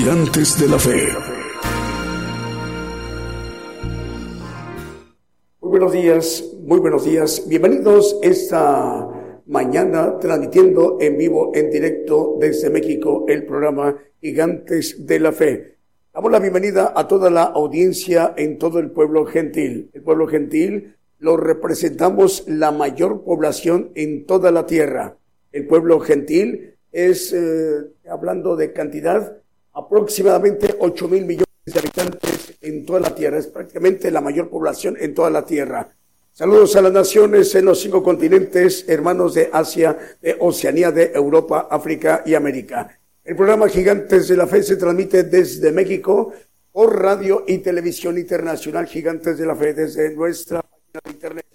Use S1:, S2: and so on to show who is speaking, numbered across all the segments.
S1: Gigantes de la Fe.
S2: Muy buenos días, muy buenos días. Bienvenidos esta mañana transmitiendo en vivo, en directo desde México, el programa Gigantes de la Fe. Damos la bienvenida a toda la audiencia en todo el pueblo gentil. El pueblo gentil lo representamos la mayor población en toda la tierra. El pueblo gentil es, eh, hablando de cantidad, aproximadamente 8 mil millones de habitantes en toda la tierra. Es prácticamente la mayor población en toda la tierra. Saludos a las naciones en los cinco continentes, hermanos de Asia, de Oceanía, de Europa, África y América. El programa Gigantes de la Fe se transmite desde México por radio y televisión internacional Gigantes de la Fe desde nuestra página de internet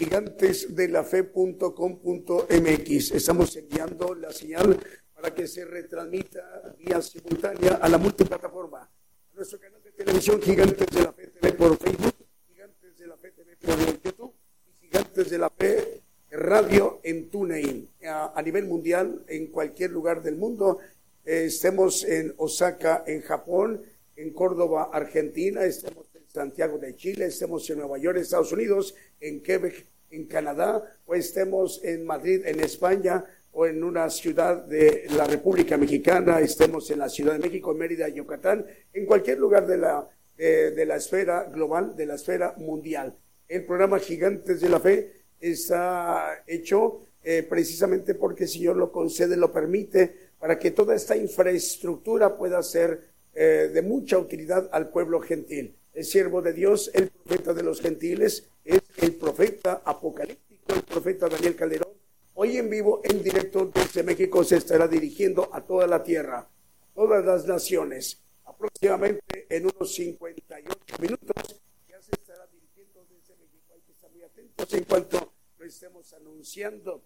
S2: gigantesdelafe.com.mx. Estamos enviando la señal para que se retransmita vía simultánea a la multiplataforma. Nuestro canal de televisión Gigantes de la Fe TV por Facebook, Gigantes de la Fe TV por YouTube y Gigantes de la Fe Radio en TuneIn. A, nivel mundial, en cualquier lugar del mundo, eh, estemos en Osaka, en Japón, en Córdoba, Argentina, estemos en Santiago de Chile, estemos en Nueva York, Estados Unidos, en Quebec, en Canadá, o estemos en Madrid, en España, o en una ciudad de la República Mexicana, estemos en la Ciudad de México, Mérida, Yucatán, en cualquier lugar de la, de, la esfera global, de la esfera mundial. El programa Gigantes de la Fe está hecho eh, precisamente porque el Señor lo concede, lo permite, para que toda esta infraestructura pueda ser eh, de mucha utilidad al pueblo gentil. El siervo de Dios, el profeta de los gentiles, es el profeta apocalíptico, el profeta Daniel Calderón. Hoy en vivo, en directo desde México, se estará dirigiendo a toda la tierra, a todas las naciones. Aproximadamente en unos 58 minutos ya se estará dirigiendo desde México. Hay que estar muy atentos en cuanto lo estemos anunciando.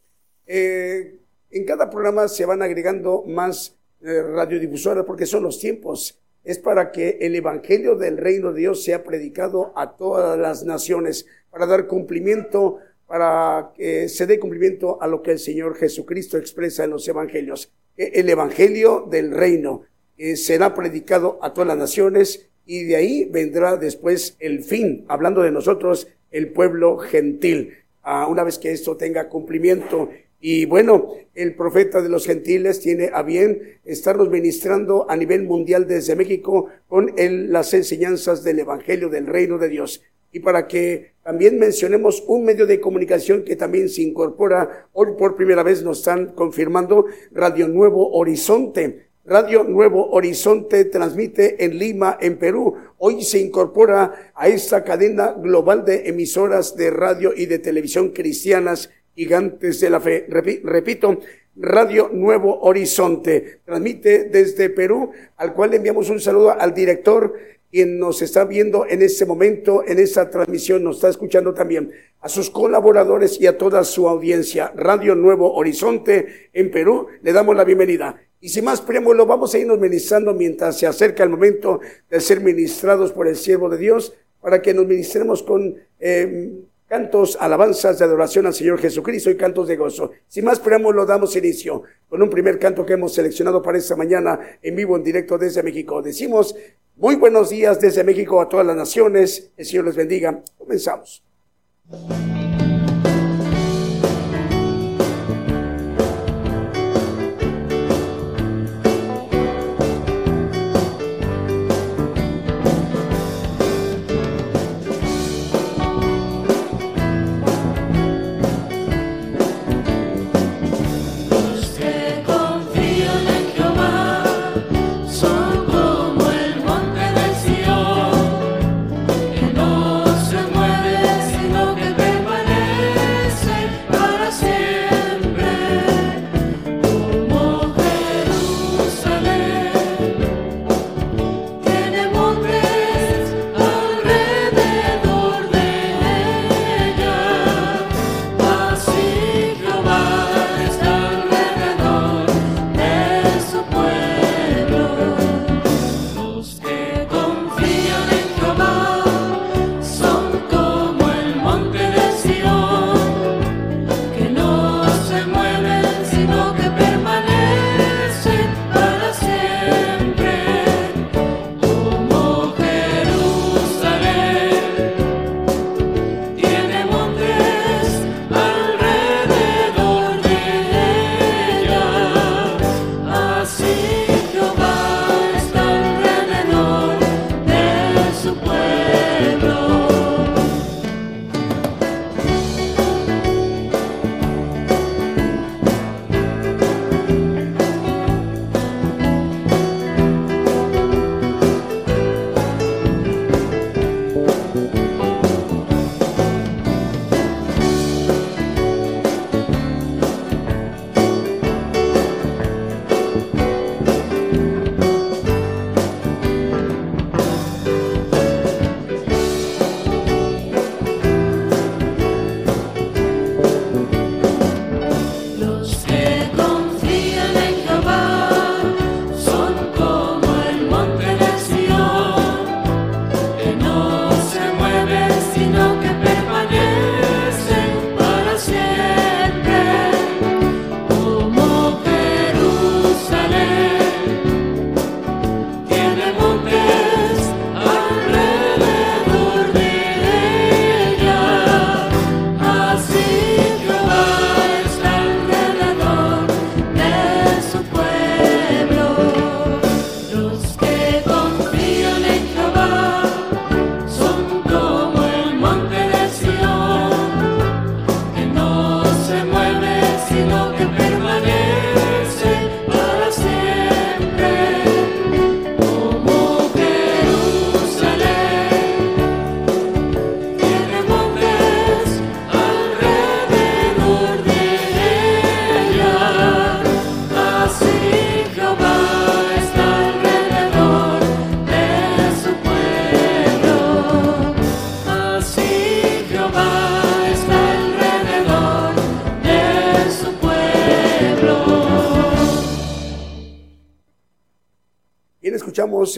S2: Eh, en cada programa se van agregando más eh, radiodifusoras porque son los tiempos. Es para que el Evangelio del Reino de Dios sea predicado a todas las naciones, para dar cumplimiento, para que se dé cumplimiento a lo que el Señor Jesucristo expresa en los Evangelios. El Evangelio del Reino eh, será predicado a todas las naciones y de ahí vendrá después el fin, hablando de nosotros, el pueblo gentil. Ah, una vez que esto tenga cumplimiento y bueno, el profeta de los gentiles tiene a bien estarnos ministrando a nivel mundial desde México con las enseñanzas del Evangelio del Reino de Dios. Y para que también mencionemos un medio de comunicación que también se incorpora, hoy por primera vez nos están confirmando, Radio Nuevo Horizonte. Radio Nuevo Horizonte transmite en Lima, en Perú. Hoy se incorpora a esta cadena global de emisoras de radio y de televisión cristianas Gigantes de la Fe. Repito, Radio Nuevo Horizonte. Transmite desde Perú, al cual enviamos un saludo al director, quien nos está viendo en este momento, en esta transmisión, nos está escuchando también, a sus colaboradores y a toda su audiencia. Radio Nuevo Horizonte en Perú, le damos la bienvenida. Y sin más preámbulo, vamos a irnos ministrando mientras se acerca el momento de ser ministrados por el siervo de Dios, para que nos ministremos con eh, cantos, alabanzas de adoración al Señor Jesucristo y cantos de gozo. Sin más preámbulo, damos inicio con un primer canto que hemos seleccionado para esta mañana en vivo, en directo desde México. Decimos, muy buenos días desde México a todas las naciones. El Señor les bendiga. Comenzamos.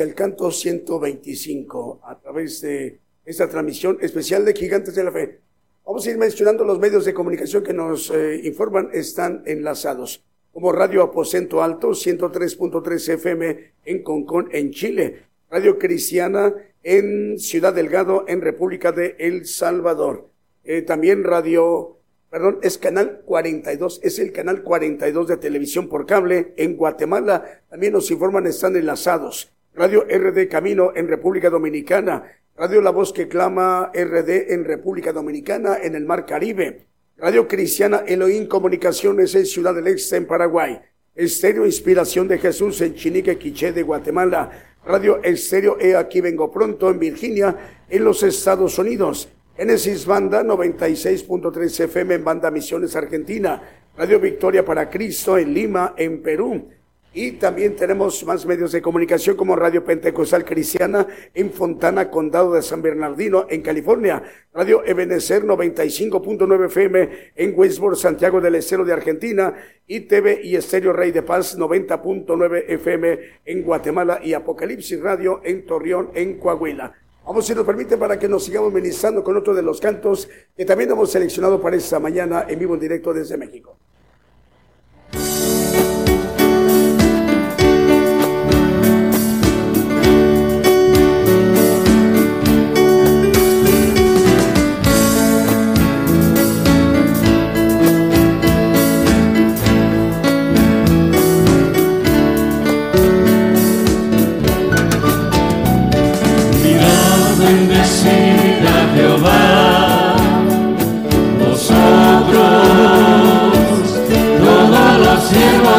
S2: El canto 125 a través de esta transmisión especial de Gigantes de la Fe. Vamos a ir mencionando los medios de comunicación que nos eh, informan, están enlazados, como Radio Aposento Alto, 103.3 FM en Concón, en Chile, Radio Cristiana en Ciudad Delgado, en República de El Salvador, eh, también Radio, perdón, es Canal 42, es el Canal 42 de televisión por cable en Guatemala, también nos informan, están enlazados. Radio RD Camino en República Dominicana, Radio La Voz que Clama RD en República Dominicana, en el Mar Caribe. Radio Cristiana Elohim Comunicaciones en Ciudad del Este, en Paraguay. Estéreo Inspiración de Jesús en Chinique, Quiché de Guatemala. Radio Estéreo E Aquí Vengo Pronto en Virginia, en los Estados Unidos. Genesis Banda 96.3 FM en Banda Misiones Argentina. Radio Victoria para Cristo en Lima, en Perú. Y también tenemos más medios de comunicación como Radio Pentecostal Cristiana en Fontana, Condado de San Bernardino, en California. Radio Ebenecer 95.9 FM en Westport, Santiago del Estero de Argentina. Y TV y Estéreo Rey de Paz 90.9 FM en Guatemala y Apocalipsis Radio en Torreón, en Coahuila. Vamos, si nos permite, para que nos sigamos ministrando con otro de los cantos que también hemos seleccionado para esta mañana en vivo en directo desde México.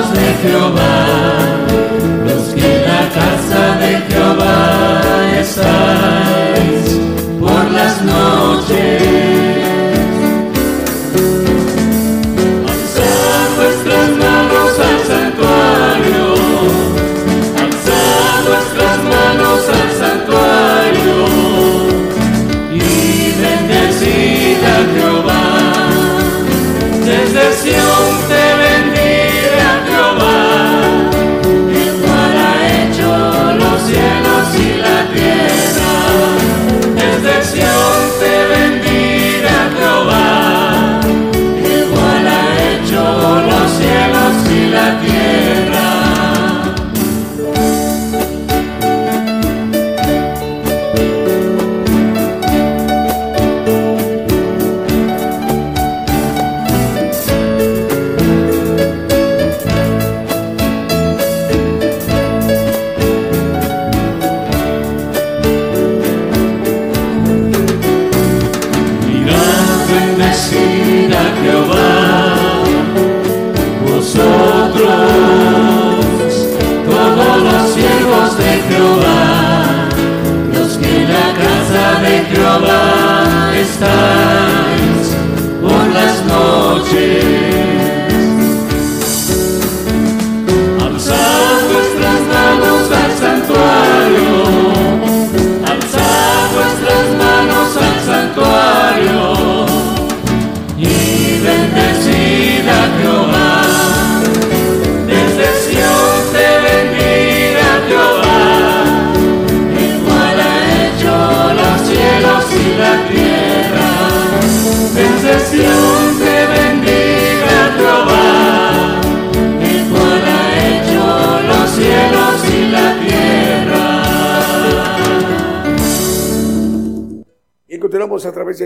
S2: A través de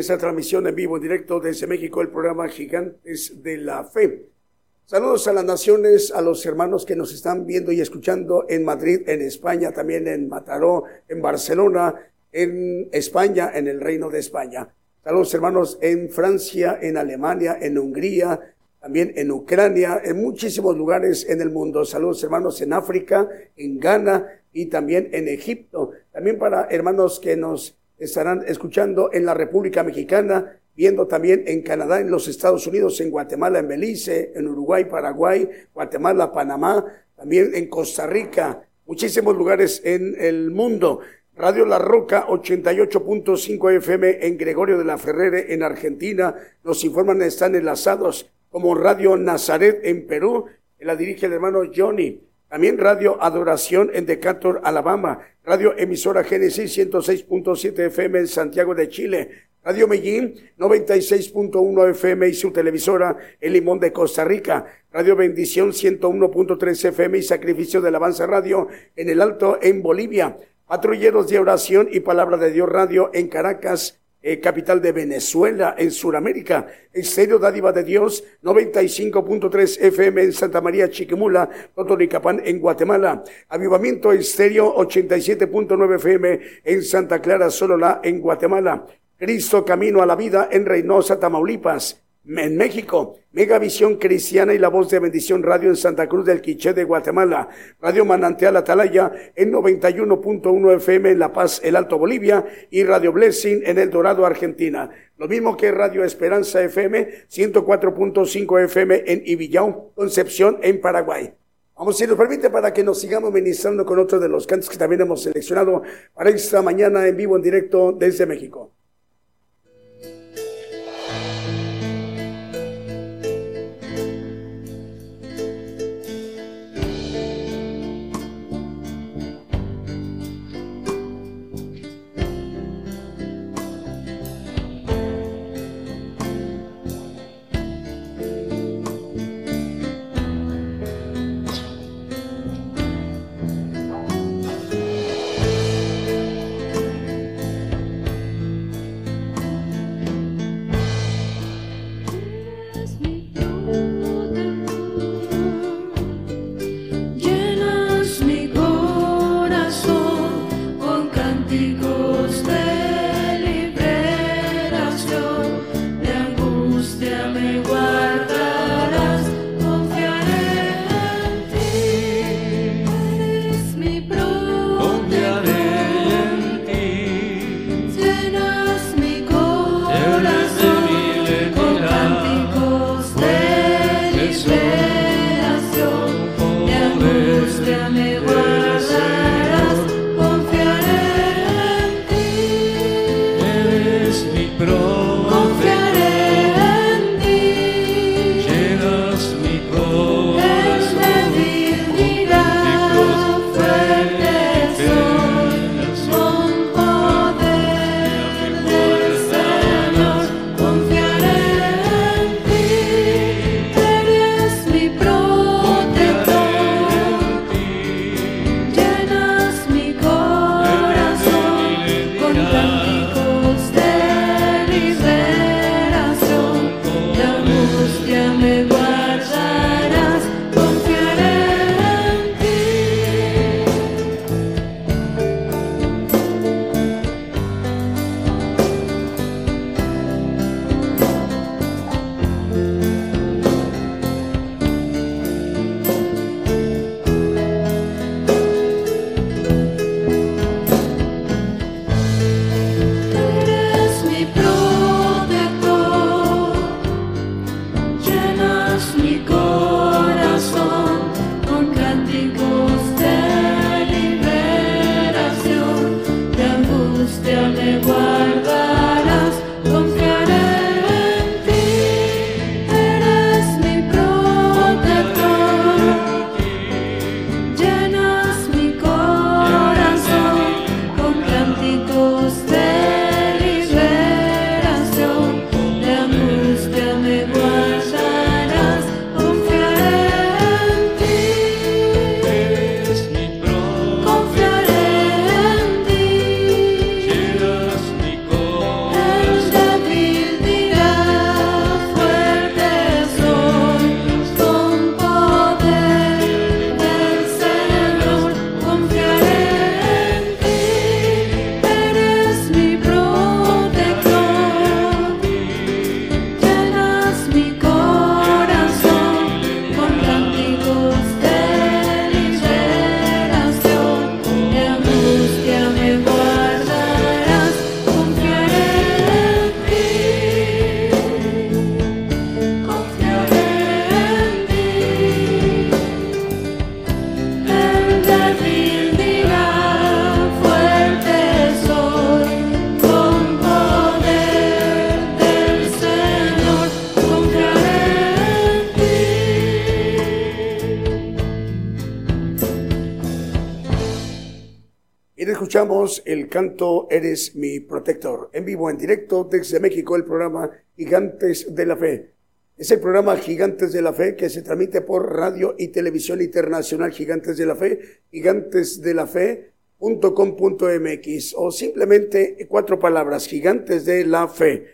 S2: esta transmisión en vivo, en directo desde México, el programa Gigantes de la Fe. Saludos a las naciones, a los hermanos que nos están viendo y escuchando en Madrid, en España, también en Mataró, en Barcelona, en España, en el Reino de España. Saludos hermanos en Francia, en Alemania, en Hungría, también en Ucrania, en muchísimos lugares en el mundo. Saludos hermanos en África, en Ghana y también en Egipto. También para hermanos que nos estarán escuchando en la República Mexicana, viendo también en Canadá, en los Estados Unidos, en Guatemala, en Belice, en Uruguay, Paraguay, Guatemala, Panamá, también en Costa Rica, muchísimos lugares en el mundo. Radio La Roca 88.5 FM en Gregorio de la Ferrere en Argentina. Nos informan están enlazados como Radio Nazaret en Perú. La dirige el hermano Johnny. También Radio Adoración en Decatur, Alabama. Radio Emisora Génesis 106.7 FM en Santiago de Chile. Radio Medellín 96.1 FM y su televisora El Limón de Costa Rica. Radio Bendición 101.3 FM y Sacrificio de Alabanza Radio en el Alto en Bolivia. Patrulleros de Oración y Palabra de Dios Radio en Caracas, eh, capital de Venezuela, en Sudamérica. Estéreo Dádiva de Dios, 95.3 FM en Santa María Chiquimula, Totonicapán, en Guatemala. Avivamiento Estéreo, 87.9 FM en Santa Clara, Solola, en Guatemala. Cristo Camino a la Vida en Reynosa, Tamaulipas. En México, Megavisión Cristiana y La Voz de Bendición Radio en Santa Cruz del Quiché de Guatemala, Radio Manantial Atalaya en 91.1 FM en La Paz, el Alto Bolivia y Radio Blessing en El Dorado, Argentina. Lo mismo que Radio Esperanza FM 104.5 FM en Ibillao, Concepción en Paraguay. Vamos, si nos permite, para que nos sigamos ministrando con otro de los cantos que también hemos seleccionado para esta mañana en vivo, en directo desde México. Canto Eres mi protector. En vivo, en directo desde México, el programa Gigantes de la Fe. Es el programa Gigantes de la Fe que se transmite por radio y televisión internacional Gigantes de la Fe, gigantesdelafe.com.mx o simplemente cuatro palabras, Gigantes de la Fe,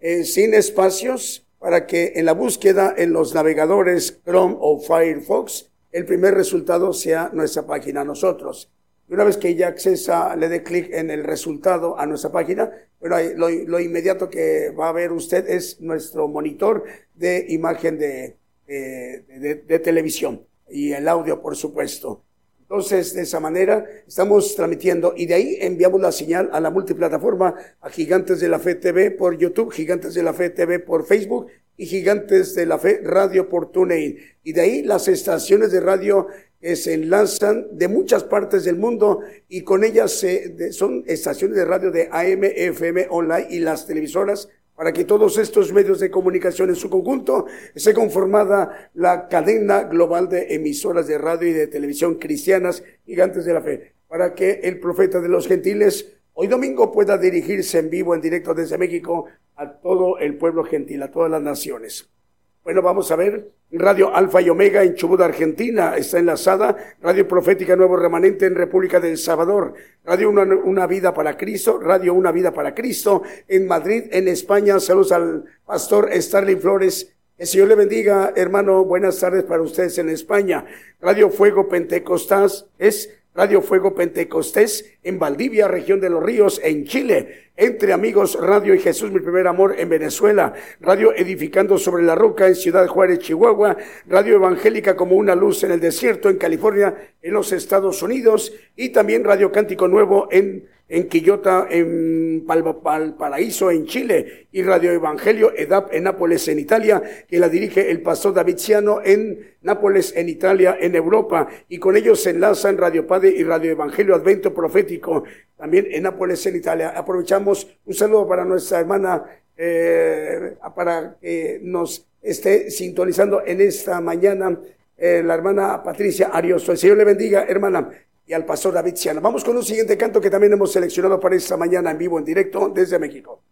S2: eh, sin espacios para que en la búsqueda en los navegadores Chrome o Firefox el primer resultado sea nuestra página nosotros. Una vez que ya accesa, le dé clic en el resultado a nuestra página, bueno, lo, inmediato que va a ver usted es nuestro monitor de imagen de, de, televisión y el audio, por supuesto. Entonces, de esa manera estamos transmitiendo y de ahí enviamos la señal a la multiplataforma, a Gigantes de la Fe TV por YouTube, Gigantes de la Fe TV por Facebook y Gigantes de la Fe Radio por TuneIn. Y de ahí las estaciones de radio que se enlazan de muchas partes del mundo y con ellas se, son estaciones de radio de AM, FM, online y las televisoras para que todos estos medios de comunicación en su conjunto esté conformada la cadena global de emisoras de radio y de televisión cristianas gigantes de la fe, para que el profeta de los gentiles hoy domingo pueda dirigirse en vivo, en directo desde México a todo el pueblo gentil, a todas las naciones. Bueno, vamos a ver. Radio Alfa y Omega en Chubut, Argentina, está enlazada. Radio Profética Nuevo Remanente en República del Salvador. Radio una, Vida para Cristo. Radio Una Vida para Cristo en Madrid, en España. Saludos al pastor Starling Flores. El Señor le bendiga, hermano. Buenas tardes para ustedes en España. Radio Fuego Pentecostés es Radio Fuego Pentecostés en Valdivia, región de los ríos, en Chile. Entre amigos, Radio y Jesús, mi primer amor en Venezuela. Radio Edificando sobre la Roca en Ciudad Juárez, Chihuahua. Radio Evangélica como una luz en el desierto en California, en los Estados Unidos. Y también Radio Cántico Nuevo en en Quillota, en Valparaíso, en Chile, y Radio Evangelio EDAP en Nápoles, en Italia, que la dirige el pastor David Ciano en Nápoles, en Italia, en Europa, y con ellos se enlazan Radio Padre y Radio Evangelio Advento Profético, también en Nápoles, en Italia. Aprovechamos un saludo para nuestra hermana, eh, para que nos esté sintonizando en esta mañana, eh, la hermana Patricia Ariosto. El Señor le bendiga, hermana y al pastor David Siana. Vamos con un siguiente canto que también hemos seleccionado para esta mañana en vivo, en directo desde México.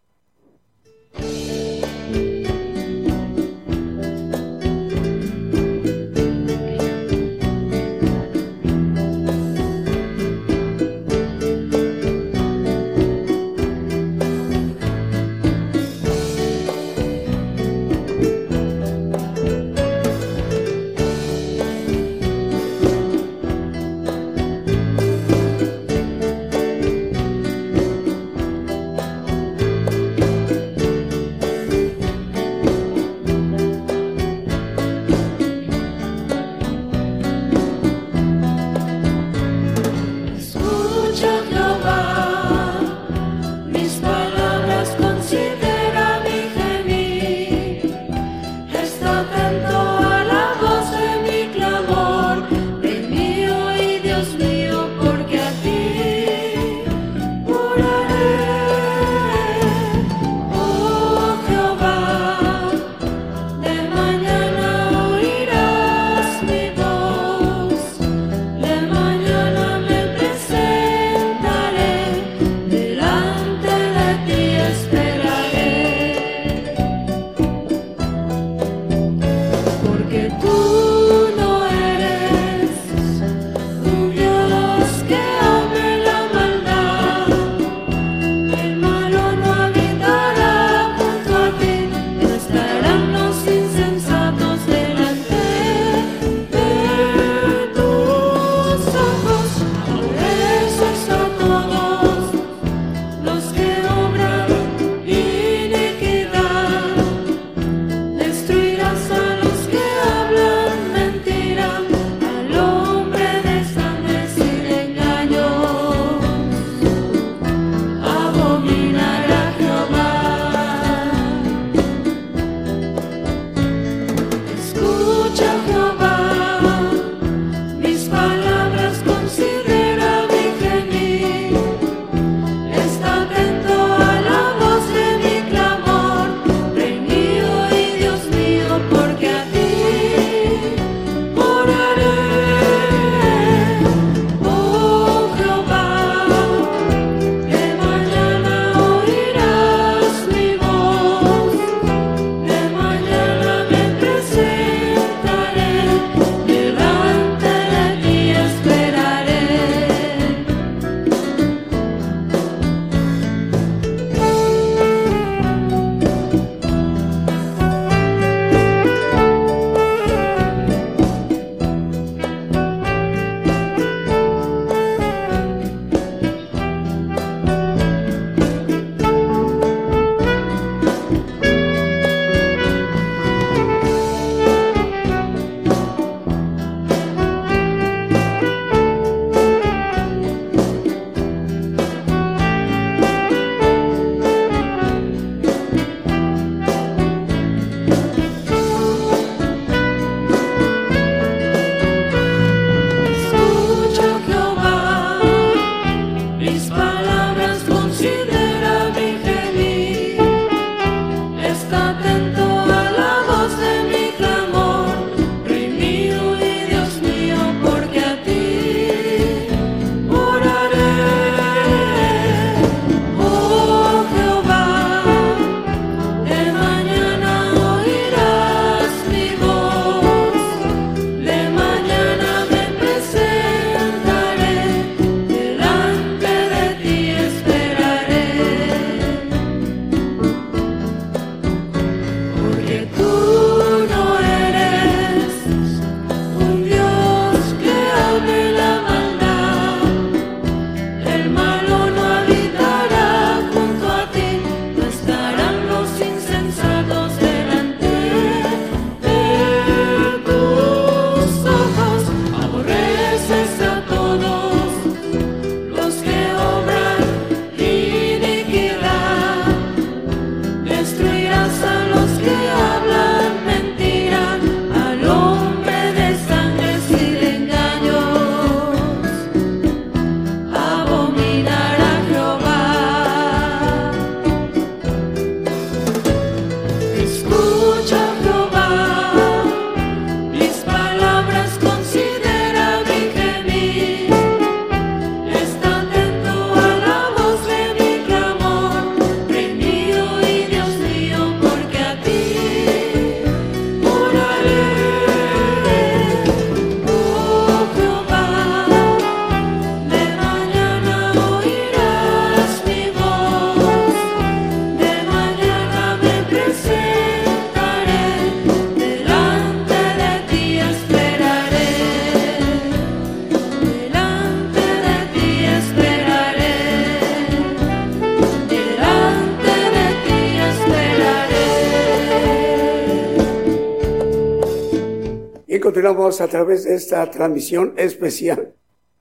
S2: Continuamos a través de esta transmisión especial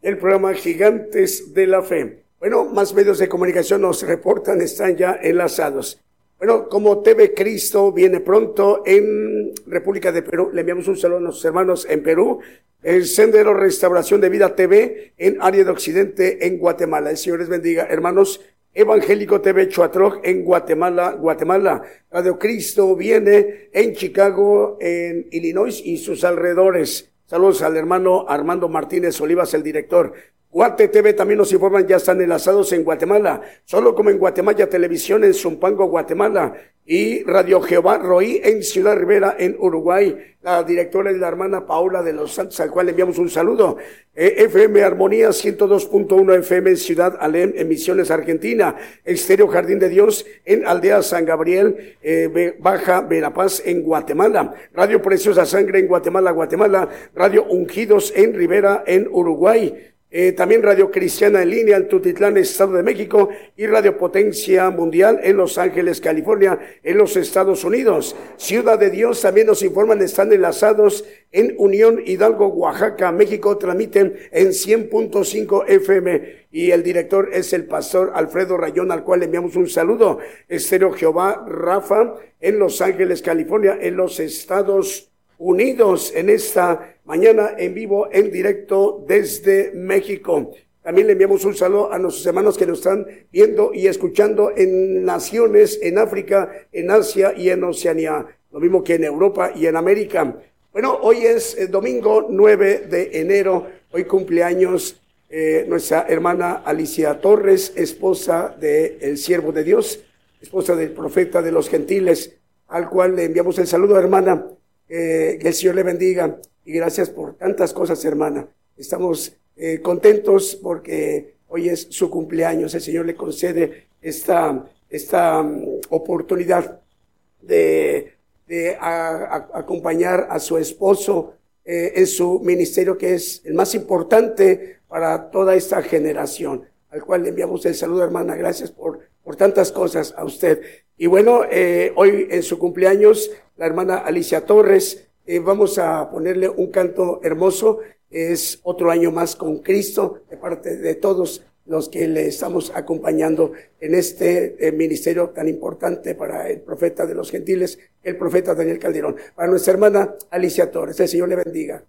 S2: del programa Gigantes de la Fe. Bueno, más medios de comunicación nos reportan, están ya enlazados. Bueno, como TV Cristo viene pronto en República de Perú, le enviamos un saludo a nuestros hermanos en Perú, el Sendero Restauración de Vida TV en área de Occidente en Guatemala. El Señor les bendiga, hermanos. Evangélico TV Chuatroj en Guatemala, Guatemala. Radio Cristo viene en Chicago, en Illinois y sus alrededores. Saludos al hermano Armando Martínez Olivas, el director. Guate TV también nos informan, ya están enlazados en Guatemala, solo como en Guatemala Televisión en Zumpango, Guatemala, y Radio Jehová Roí en Ciudad Rivera, en Uruguay. La directora es la hermana Paula de los Santos, al cual le enviamos un saludo. Eh, FM Armonía 102.1 FM en Ciudad Alem, en Argentina. Estéreo Jardín de Dios en Aldea San Gabriel, eh, Baja Verapaz en Guatemala. Radio Preciosa Sangre en Guatemala, Guatemala. Radio Ungidos en Rivera, en Uruguay. Eh, también Radio Cristiana en línea en Tutitlán, Estado de México, y Radio Potencia Mundial en Los Ángeles, California, en los Estados Unidos. Ciudad de Dios también nos informan, están enlazados en Unión Hidalgo, Oaxaca, México, transmiten en 100.5 FM y el director es el pastor Alfredo Rayón, al cual le enviamos un saludo. Estéreo Jehová Rafa en Los Ángeles, California, en los Estados Unidos, en esta mañana en vivo, en directo desde México. También le enviamos un saludo a nuestros hermanos que nos están viendo y escuchando en naciones, en África, en Asia y en Oceanía, lo mismo que en Europa y en América. Bueno, hoy es el domingo 9 de enero, hoy cumpleaños eh, nuestra hermana Alicia Torres, esposa del el siervo de Dios, esposa del profeta de los gentiles, al cual le enviamos el saludo, hermana, eh, que el Señor le bendiga y gracias por tantas cosas, hermana. Estamos eh, contentos porque hoy es su cumpleaños. El Señor le concede esta, esta mm, oportunidad de, acompañar a su esposo eh, en su ministerio, que es el más importante para toda esta generación, al cual le enviamos el saludo, hermana. Gracias por, por tantas cosas a usted. Y bueno, eh, hoy en su cumpleaños, la hermana Alicia Torres, eh, vamos a ponerle un canto hermoso. Es otro año más con Cristo de parte de todos los que le estamos acompañando en este eh, ministerio tan importante para el profeta de los gentiles, el profeta Daniel Calderón. Para nuestra hermana Alicia Torres, el Señor le bendiga.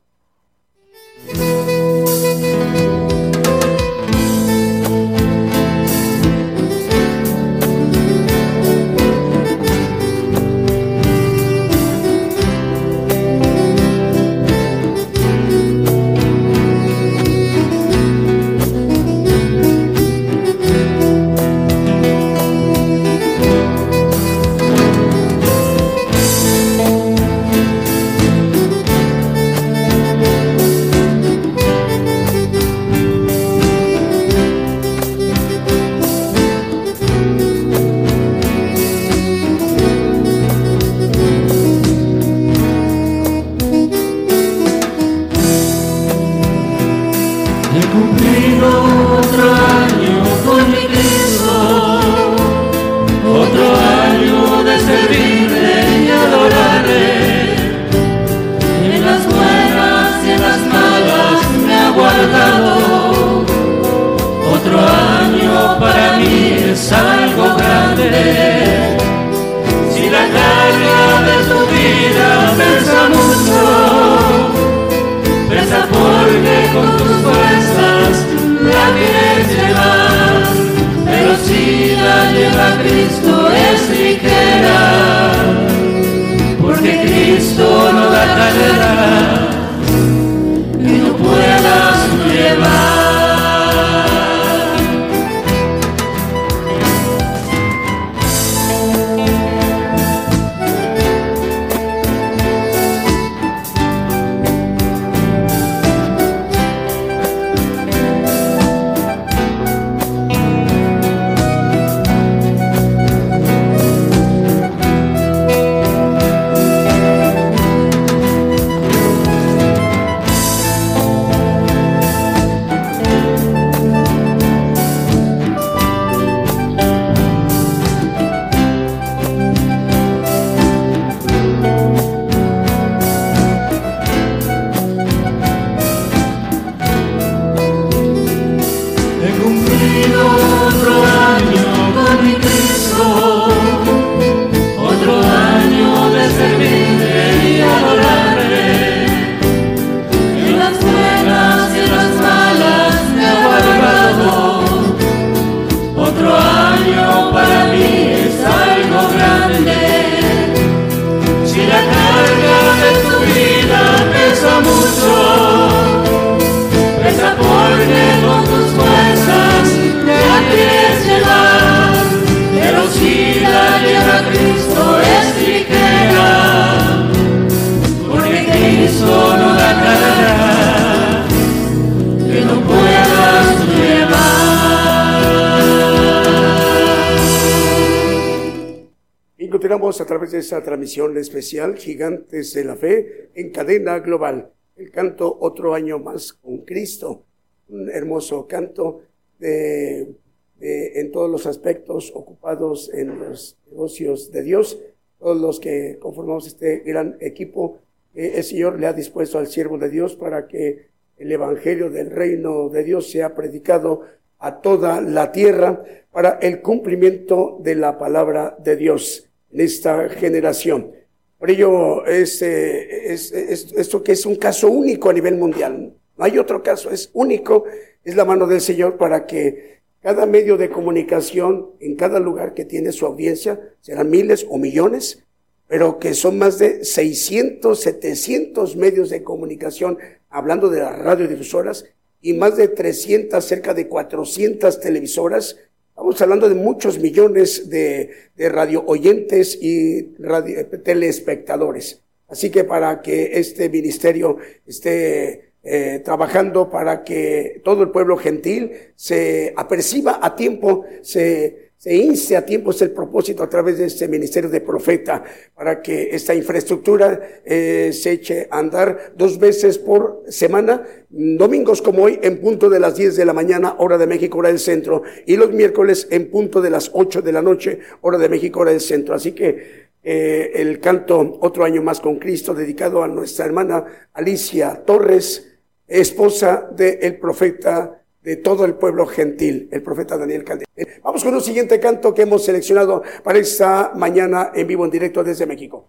S2: De esa transmisión especial Gigantes de la Fe en cadena global. El canto Otro año más con Cristo. Un hermoso canto de, en todos los aspectos ocupados en los negocios de Dios. Todos los que conformamos este gran equipo, el Señor le ha dispuesto al siervo de Dios para que el Evangelio del reino de Dios sea predicado a toda la tierra para el cumplimiento de la palabra de Dios en esta generación. Por ello, es, es, esto que es un caso único a nivel mundial. No hay otro caso, es único, es la mano del Señor para que cada medio de comunicación en cada lugar que tiene su audiencia, serán miles o millones, pero que son más de 600, 700 medios de comunicación, hablando de las radiodifusoras, y más de 300, cerca de 400 televisoras, Estamos hablando de muchos millones de, radio oyentes y radio, telespectadores. Así que para que este ministerio esté eh, trabajando para que todo el pueblo gentil se aperciba a tiempo, se se inste a tiempo, es el propósito a través de este ministerio de profeta, para que esta infraestructura eh, se eche a andar dos veces por semana, domingos como hoy en punto de las 10 de la mañana, hora de México, hora del centro, y los miércoles en punto de las 8 de la noche, hora de México, hora del centro. Así que eh, el canto Otro año más con Cristo, dedicado a nuestra hermana Alicia Torres, esposa del profeta de todo el pueblo gentil, el profeta Daniel Caldera. Vamos con un siguiente canto que hemos seleccionado para esta mañana en vivo, en directo desde México.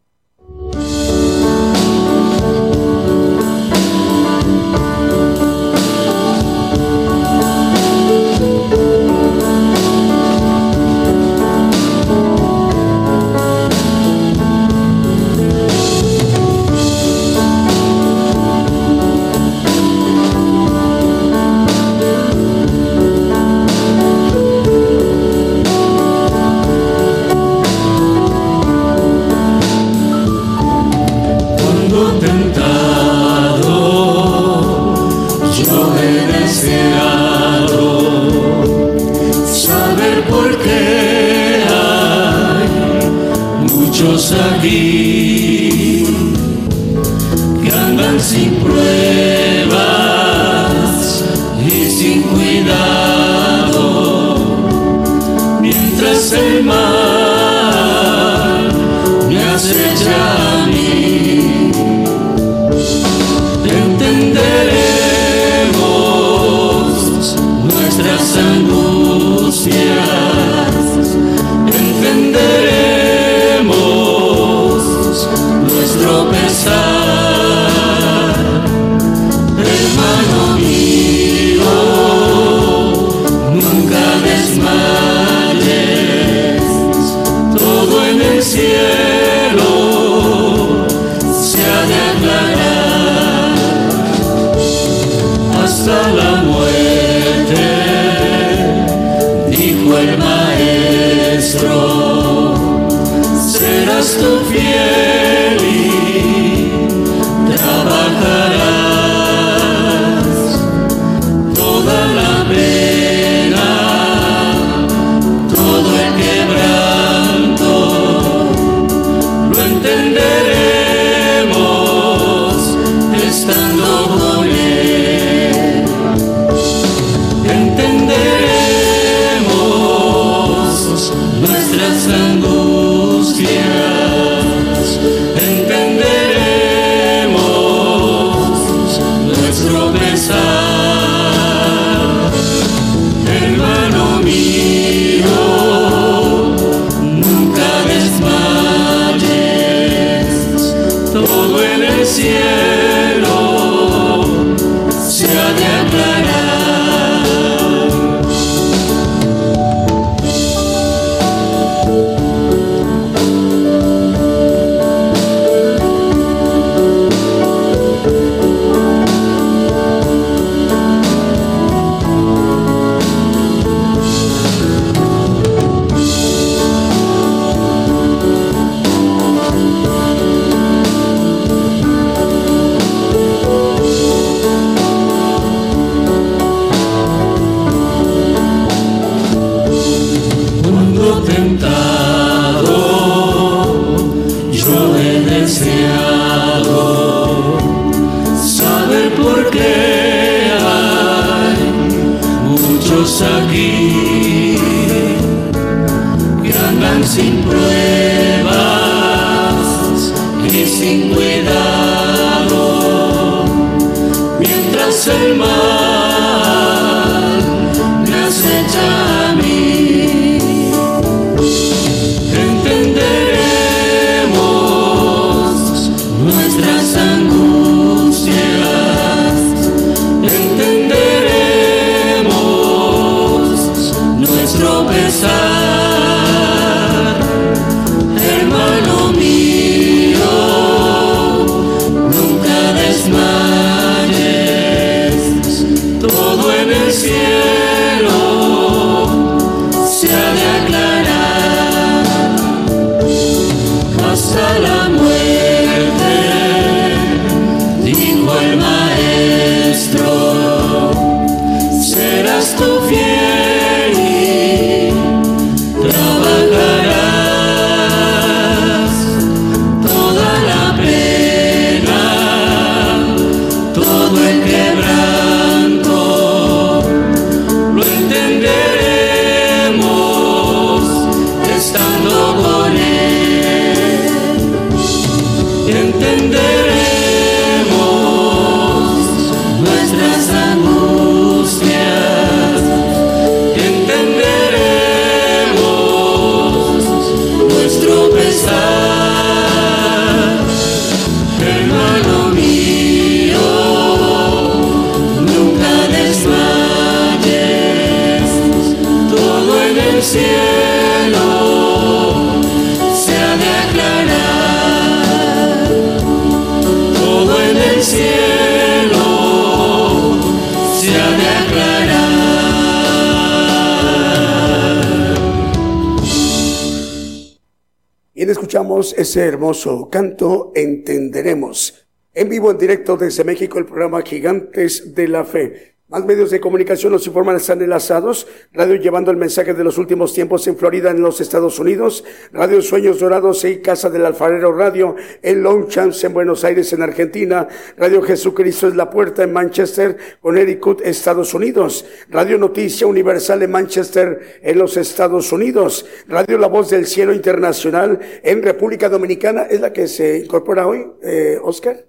S1: Muchos
S2: canto, entenderemos. En vivo, en directo desde México, el programa Gigantes de la Fe. Más medios de comunicación nos informan están enlazados. Radio llevando el mensaje de los últimos tiempos en Florida, en los Estados Unidos. Radio Sueños Dorados y Casa del Alfarero Radio en Longchamp, en Buenos Aires, en Argentina. Radio Jesucristo es la puerta en Manchester, Connecticut, Estados Unidos. Radio Noticia Universal en Manchester, en los Estados Unidos. Radio La Voz del Cielo Internacional en República Dominicana. ¿Es la que se incorpora hoy, eh, Oscar?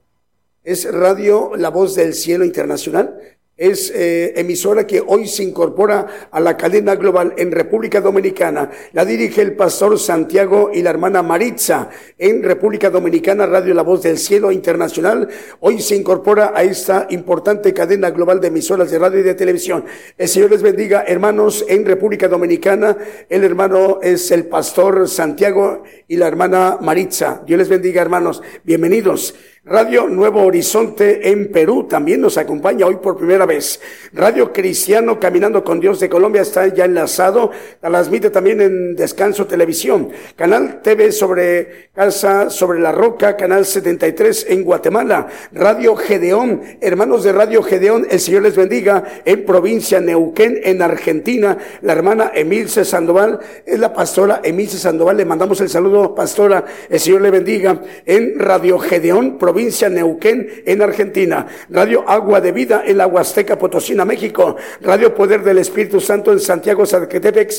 S2: Es Radio La Voz del Cielo Internacional es eh, emisora que hoy se incorpora a la cadena global en República Dominicana. La dirige el pastor Santiago y la hermana Maritza en República Dominicana, Radio La Voz del Cielo Internacional. Hoy se incorpora a esta importante cadena global de emisoras de radio y de televisión. El Señor les bendiga, hermanos, en República Dominicana. El hermano es el pastor Santiago y la hermana Maritza. Dios les bendiga, hermanos. Bienvenidos. Radio Nuevo Horizonte en Perú también nos acompaña hoy por primera vez. Radio Cristiano Caminando con Dios de Colombia está ya enlazado. Transmite también en Descanso Televisión. Canal TV sobre Casa sobre la Roca, Canal 73 en Guatemala. Radio Gedeón, hermanos de Radio Gedeón, el Señor les bendiga en provincia Neuquén, en Argentina. La hermana Emilce Sandoval es la pastora Emilce Sandoval. Le mandamos el saludo, pastora. El Señor le bendiga en Radio Gedeón, Neuquén, en Argentina. Radio Agua de Vida en la Huasteca Potosina, México. Radio Poder del Espíritu Santo en Santiago, Zacatepec,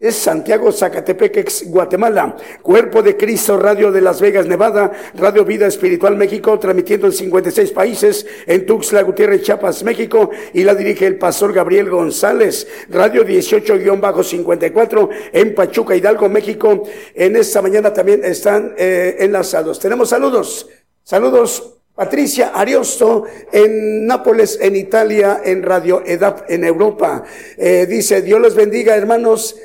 S2: es Santiago Zacatepec, Guatemala. Cuerpo de Cristo, Radio de Las Vegas, Nevada. Radio Vida Espiritual México, transmitiendo en 56 países. En Tuxtla Gutiérrez, Chiapas, México. Y la dirige el pastor Gabriel González. Radio 18-54 en Pachuca, Hidalgo, México. En esta mañana también están eh, enlazados. Tenemos saludos. Saludos, Patricia Ariosto en Nápoles, en Italia, en Radio EDAP, en Europa. Eh, dice, Dios los bendiga, hermanos.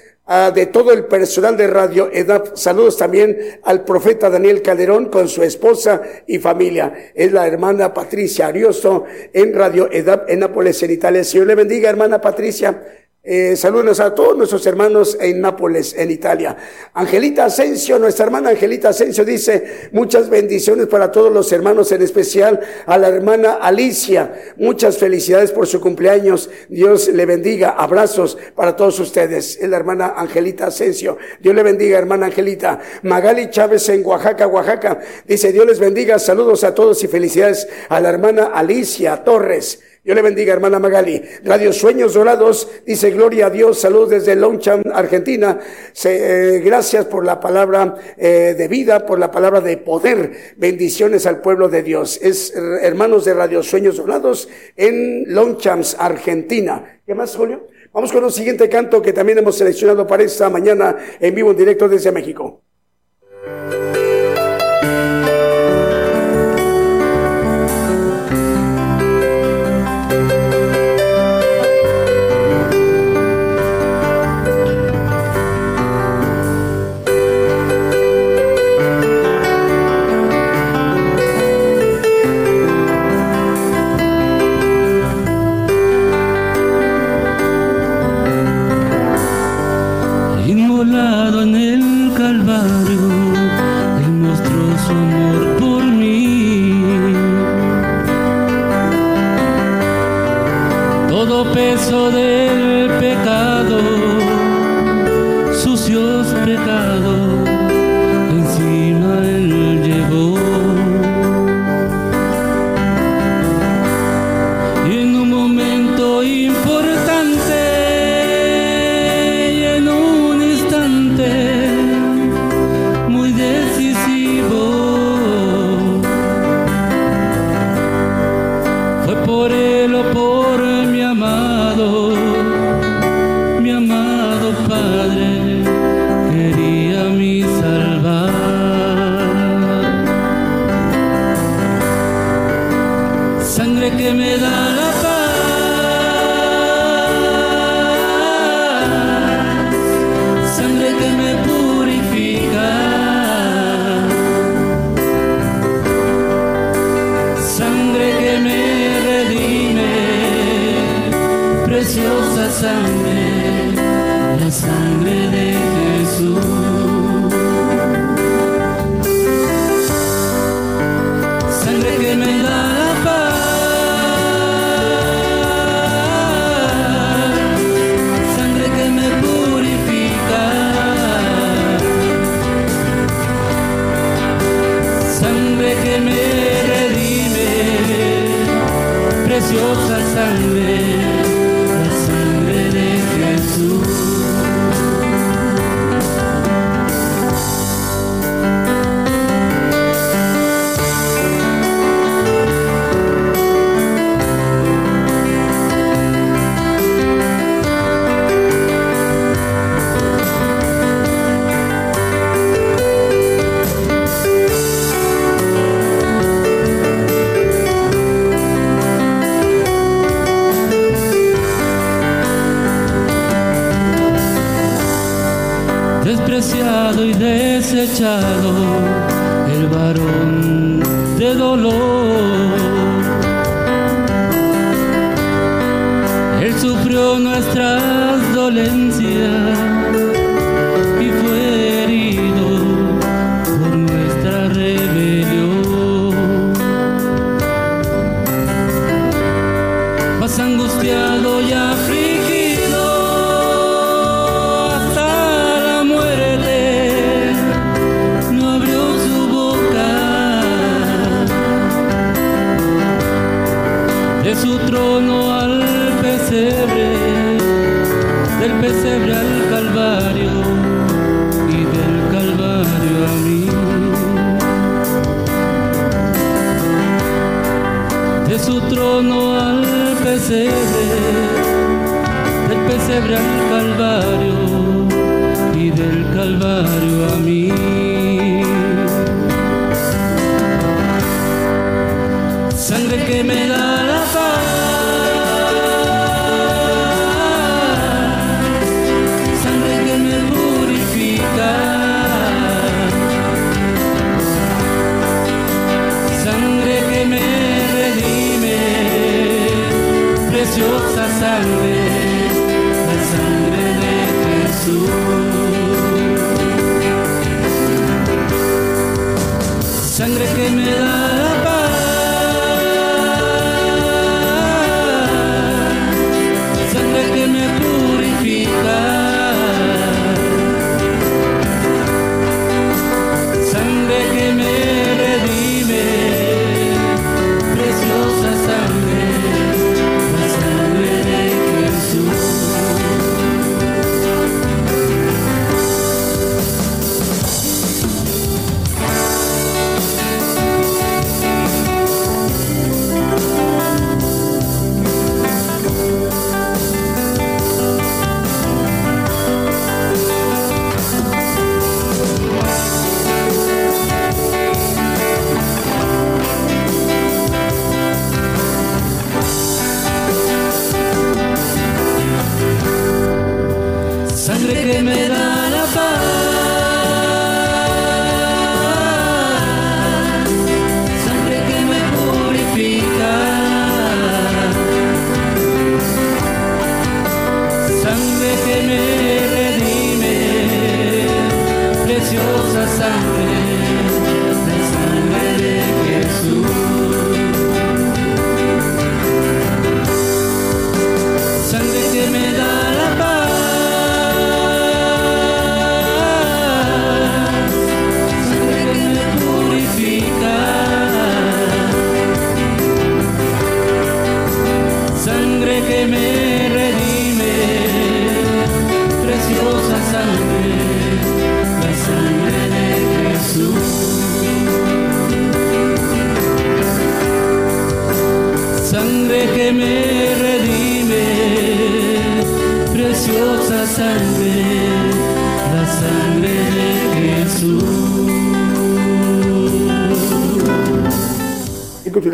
S2: de todo el personal de Radio EDAP. Saludos también al profeta Daniel Calderón con su esposa y familia. Es la hermana Patricia Ariosto en Radio EDAP en Nápoles, en Italia. Señor le bendiga, hermana Patricia.
S1: Eh, saludos a todos nuestros hermanos en Nápoles, en Italia. Angelita Asensio, nuestra hermana Angelita Asensio dice muchas bendiciones para todos los hermanos, en especial a la hermana Alicia. Muchas felicidades por su cumpleaños. Dios le bendiga. Abrazos para todos ustedes. Es la hermana Angelita Asensio. Dios le bendiga, hermana Angelita. Magali Chávez en Oaxaca, Oaxaca. Dice Dios les bendiga. Saludos a todos y felicidades a la hermana Alicia Torres. Dios le bendiga, hermana Magali. Radio Sueños Dorados dice gloria a Dios. Saludos desde Longchamp, Argentina. Eh, gracias por la palabra eh, de vida, por la palabra de poder. Bendiciones al pueblo de Dios. Es hermanos de Radio Sueños Dorados en Longchamp, Argentina. ¿Qué más, Julio? Vamos con un siguiente canto que también hemos seleccionado para esta mañana en vivo en directo desde México. echado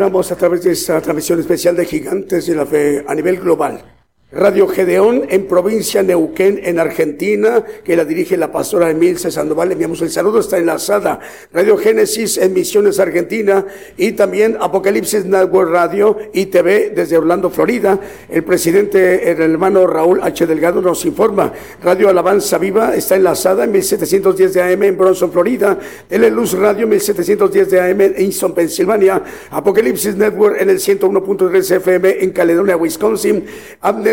S2: a través de esta transmisión especial de Gigantes de la Fe a nivel global. Radio Gedeón en provincia Neuquén, en Argentina, que la dirige la pastora Emilce Sandoval. Enviamos el saludo, está enlazada. Radio Génesis en Misiones, Argentina, y también Apocalipsis Network Radio y TV desde Orlando, Florida. El presidente, el hermano Raúl H. Delgado nos informa. Radio Alabanza Viva está enlazada en 1710 de AM en Bronson, Florida. Luz Radio 1710 de AM en Easton, Pensilvania. Apocalipsis Network en el 101.3 FM en Caledonia, Wisconsin.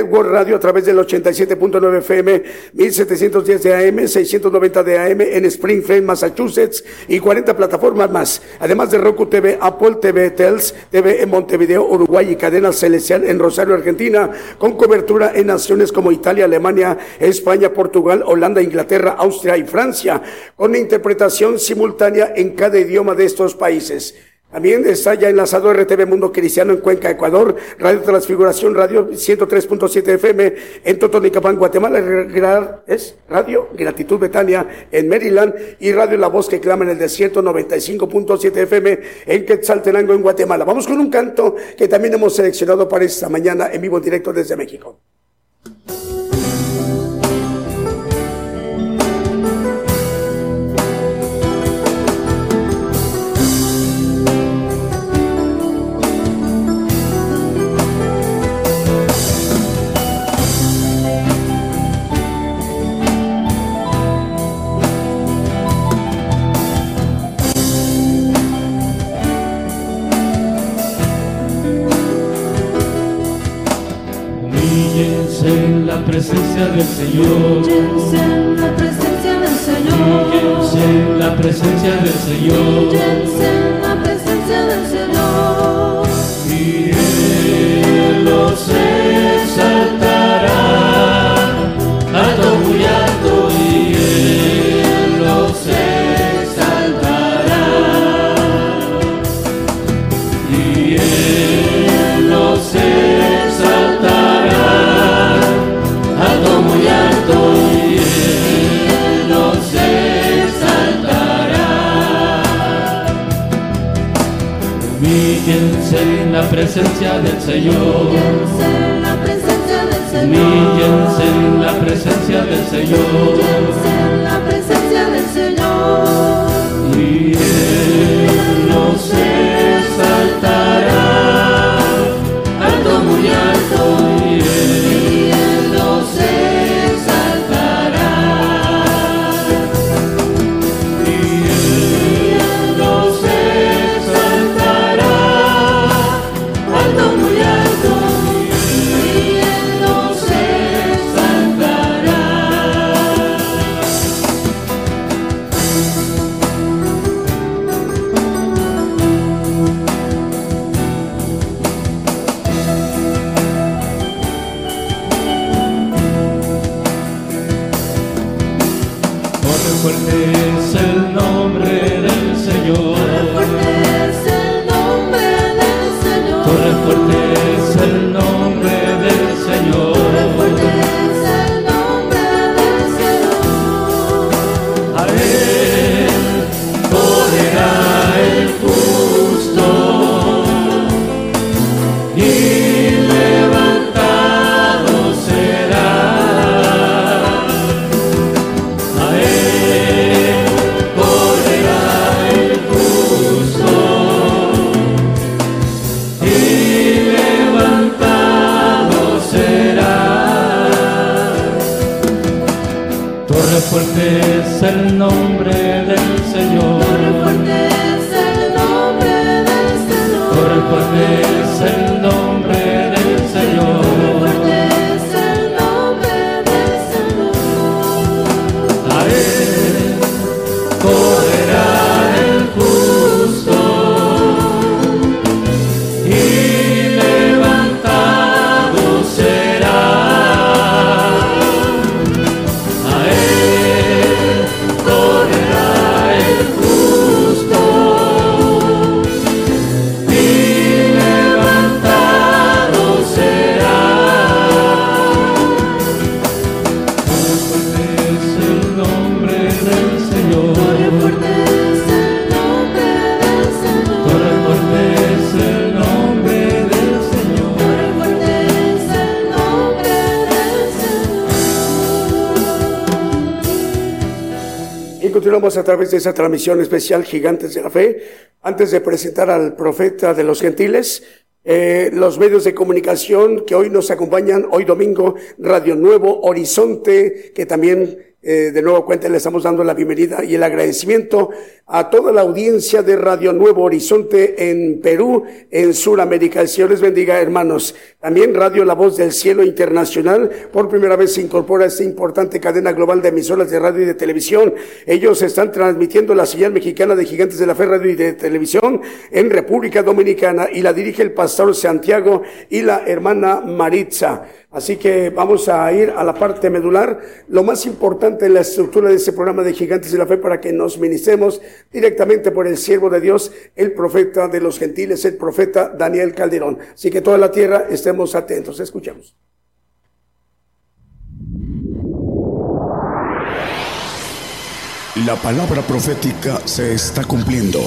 S2: World Radio a través del 87.9 FM, 1710 de AM, 690 de AM en Springfield, Massachusetts y 40 plataformas más. Además de Roku TV, Apple TV, Tels TV en Montevideo, Uruguay y Cadena Celestial en Rosario, Argentina, con cobertura en naciones como Italia, Alemania, España, Portugal, Holanda, Inglaterra, Austria y Francia, con interpretación simultánea en cada idioma de estos países. También está ya enlazado RTV Mundo Cristiano en Cuenca, Ecuador, Radio Transfiguración, Radio 103.7 FM en Totonicapán, Guatemala, es Radio Gratitud Betania en Maryland y Radio La Voz que clama en el desierto 95.7 FM en Quetzaltenango, en Guatemala. Vamos con un canto que también hemos seleccionado para esta mañana en vivo en directo desde México.
S1: fuerte es el nombre del Señor.
S3: Torre fuerte es el nombre del Señor.
S1: Fuerte es el. A
S2: través de esa transmisión especial Gigantes de la Fe. Antes de presentar al profeta de los gentiles, eh, los medios de comunicación que hoy nos acompañan, hoy domingo, Radio Nuevo Horizonte, que también eh, de nuevo cuenta le estamos dando la bienvenida y el agradecimiento a toda la audiencia de Radio Nuevo Horizonte en Perú, en Sudamérica. El Señor les bendiga, hermanos. También Radio La Voz del Cielo Internacional, por primera vez se incorpora a esta importante cadena global de emisoras de radio y de televisión. Ellos están transmitiendo la señal mexicana de Gigantes de la Fe Radio y de Televisión en República Dominicana y la dirige el pastor Santiago y la hermana Maritza. Así que vamos a ir a la parte medular, lo más importante en la estructura de este programa de Gigantes de la Fe para que nos ministremos directamente por el siervo de Dios, el profeta de los gentiles, el profeta Daniel Calderón. Así que toda la tierra estemos atentos. Escuchamos.
S4: La palabra profética se está cumpliendo.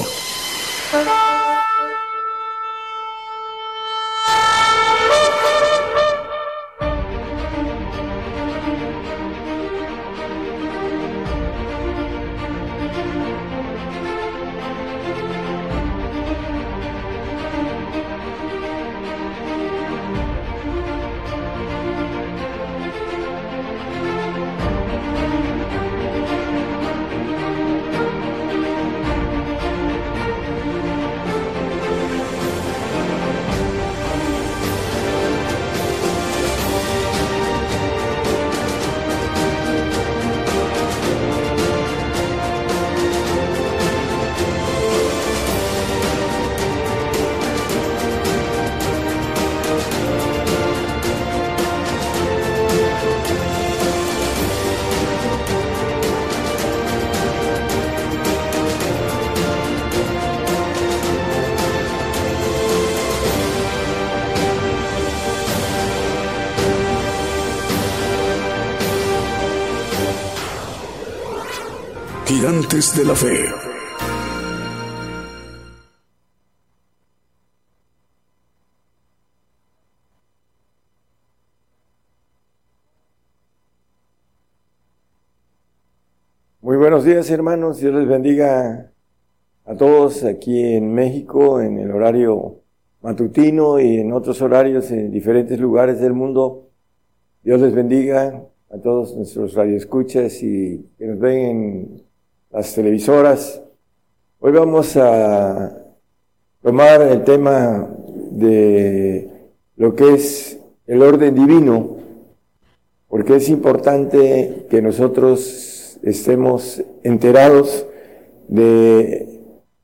S4: Gigantes de la Fe.
S5: Muy buenos días hermanos, Dios les bendiga a todos aquí en México, en el horario matutino y en otros horarios en diferentes lugares del mundo. Dios les bendiga a todos nuestros radioescuchas y que nos ven en las televisoras. Hoy vamos a tomar el tema de lo que es el orden divino, porque es importante que nosotros estemos enterados de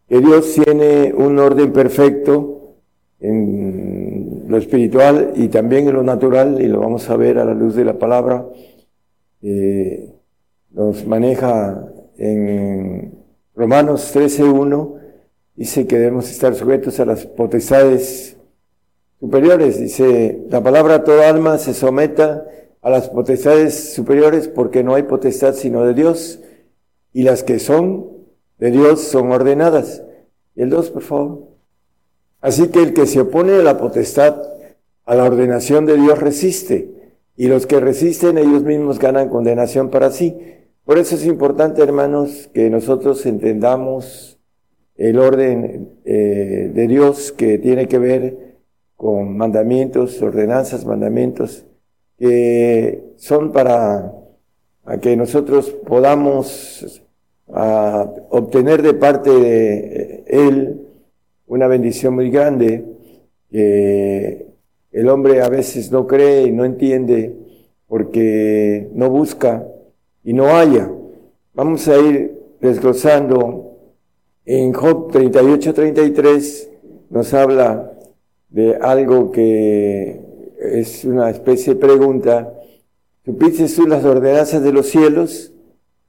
S5: que Dios tiene un orden perfecto en lo espiritual y también en lo natural, y lo vamos a ver a la luz de la palabra. Eh, nos maneja en Romanos 13.1, dice que debemos estar sujetos a las potestades superiores. Dice, la palabra toda alma se someta a las potestades superiores porque no hay potestad sino de Dios y las que son de Dios son ordenadas. El 2, por favor. Así que el que se opone a la potestad, a la ordenación de Dios resiste, y los que resisten ellos mismos ganan condenación para sí. Por eso es importante, hermanos, que nosotros entendamos el orden eh, de Dios que tiene que ver con mandamientos, ordenanzas, mandamientos, que son para que nosotros podamos obtener de parte de Él una bendición muy grande que el hombre a veces no cree y no entiende porque no busca y no haya. Vamos a ir desglosando. En Job 38-33 nos habla de algo que es una especie de pregunta. ¿Supiste tú las ordenanzas de los cielos?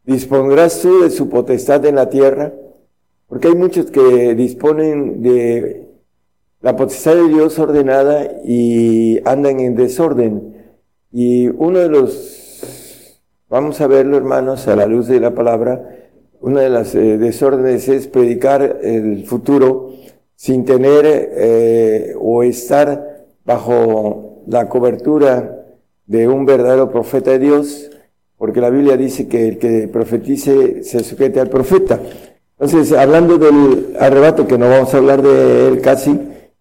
S5: ¿Dispondrás tú de su potestad en la tierra? Porque hay muchos que disponen de la potestad de Dios ordenada y andan en desorden. Y uno de los, vamos a verlo hermanos, a la luz de la palabra, una de las eh, desórdenes es predicar el futuro sin tener eh, o estar bajo la cobertura de un verdadero profeta de Dios porque la Biblia dice que el que profetice se sujete al profeta. Entonces, hablando del arrebato, que no vamos a hablar de él casi,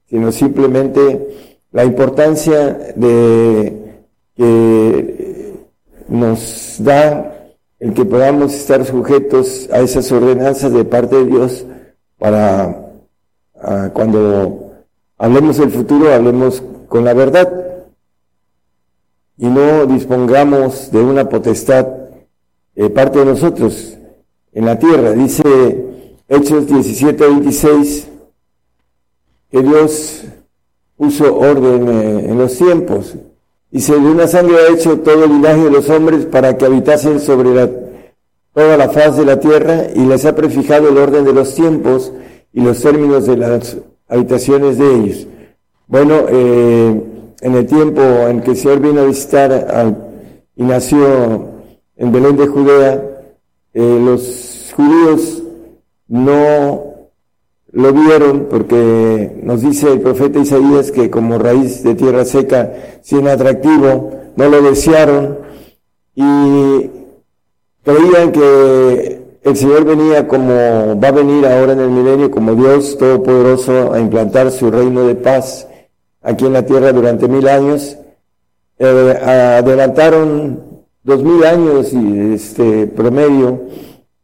S5: sino simplemente la importancia de que nos da el que podamos estar sujetos a esas ordenanzas de parte de Dios para ah, cuando hablemos del futuro, hablemos con la verdad y no dispongamos de una potestad eh, parte de nosotros en la tierra. Dice Hechos 17, 26 que Dios puso orden eh, en los tiempos. Dice, de una sangre ha hecho todo el linaje de los hombres para que habitasen sobre la, toda la faz de la tierra y les ha prefijado el orden de los tiempos y los términos de las habitaciones de ellos. Bueno, eh, en el tiempo en que el Señor vino a visitar y nació en Belén de Judea, eh, los judíos no lo vieron porque nos dice el profeta Isaías que como raíz de tierra seca, sin atractivo, no lo desearon y creían que el Señor venía como va a venir ahora en el milenio como Dios Todopoderoso a implantar su reino de paz aquí en la tierra durante mil años. Eh, adelantaron dos mil años y este promedio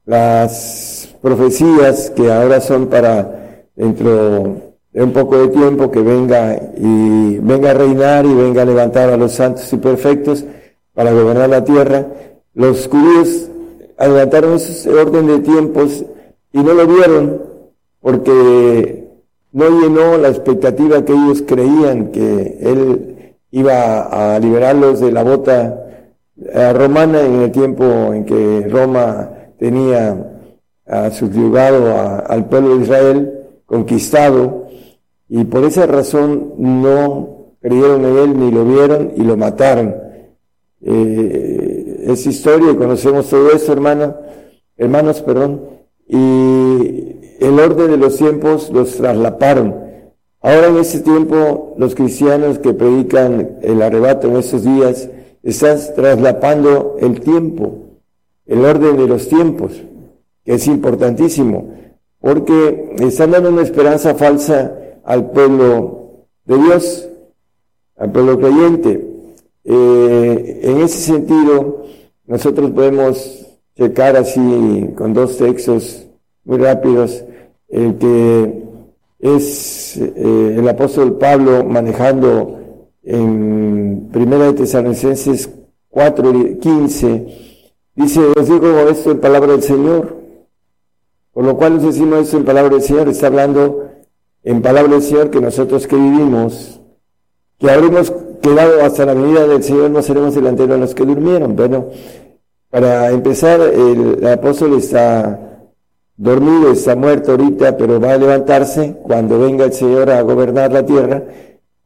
S5: las profecías que ahora son para dentro de un poco de tiempo que venga y venga a reinar y venga a levantar a los santos y perfectos para gobernar la tierra. Los judíos adelantaron ese orden de tiempos y no lo vieron porque no llenó la expectativa que ellos creían que él iba a liberarlos de la bota eh, romana en el tiempo en que Roma tenía subyugado al pueblo de Israel, conquistado, y por esa razón no creyeron en él ni lo vieron y lo mataron. Eh, es historia y conocemos todo eso, hermana, hermanos, perdón, y el orden de los tiempos los traslaparon. Ahora en este tiempo los cristianos que predican el arrebato en estos días están traslapando el tiempo, el orden de los tiempos, que es importantísimo, porque están dando una esperanza falsa al pueblo de Dios, al pueblo creyente. Eh, en ese sentido, nosotros podemos checar así con dos textos muy rápidos el que es eh, el apóstol Pablo manejando en Primera de Tesalonicenses 4, 15, dice, os digo esto en palabra del Señor, por lo cual nos decimos esto en palabra del Señor, está hablando en palabra del Señor que nosotros que vivimos, que habremos quedado hasta la venida del Señor, no seremos delanteros a los que durmieron. Bueno, para empezar, el apóstol está dormido, está muerto ahorita, pero va a levantarse cuando venga el Señor a gobernar la tierra,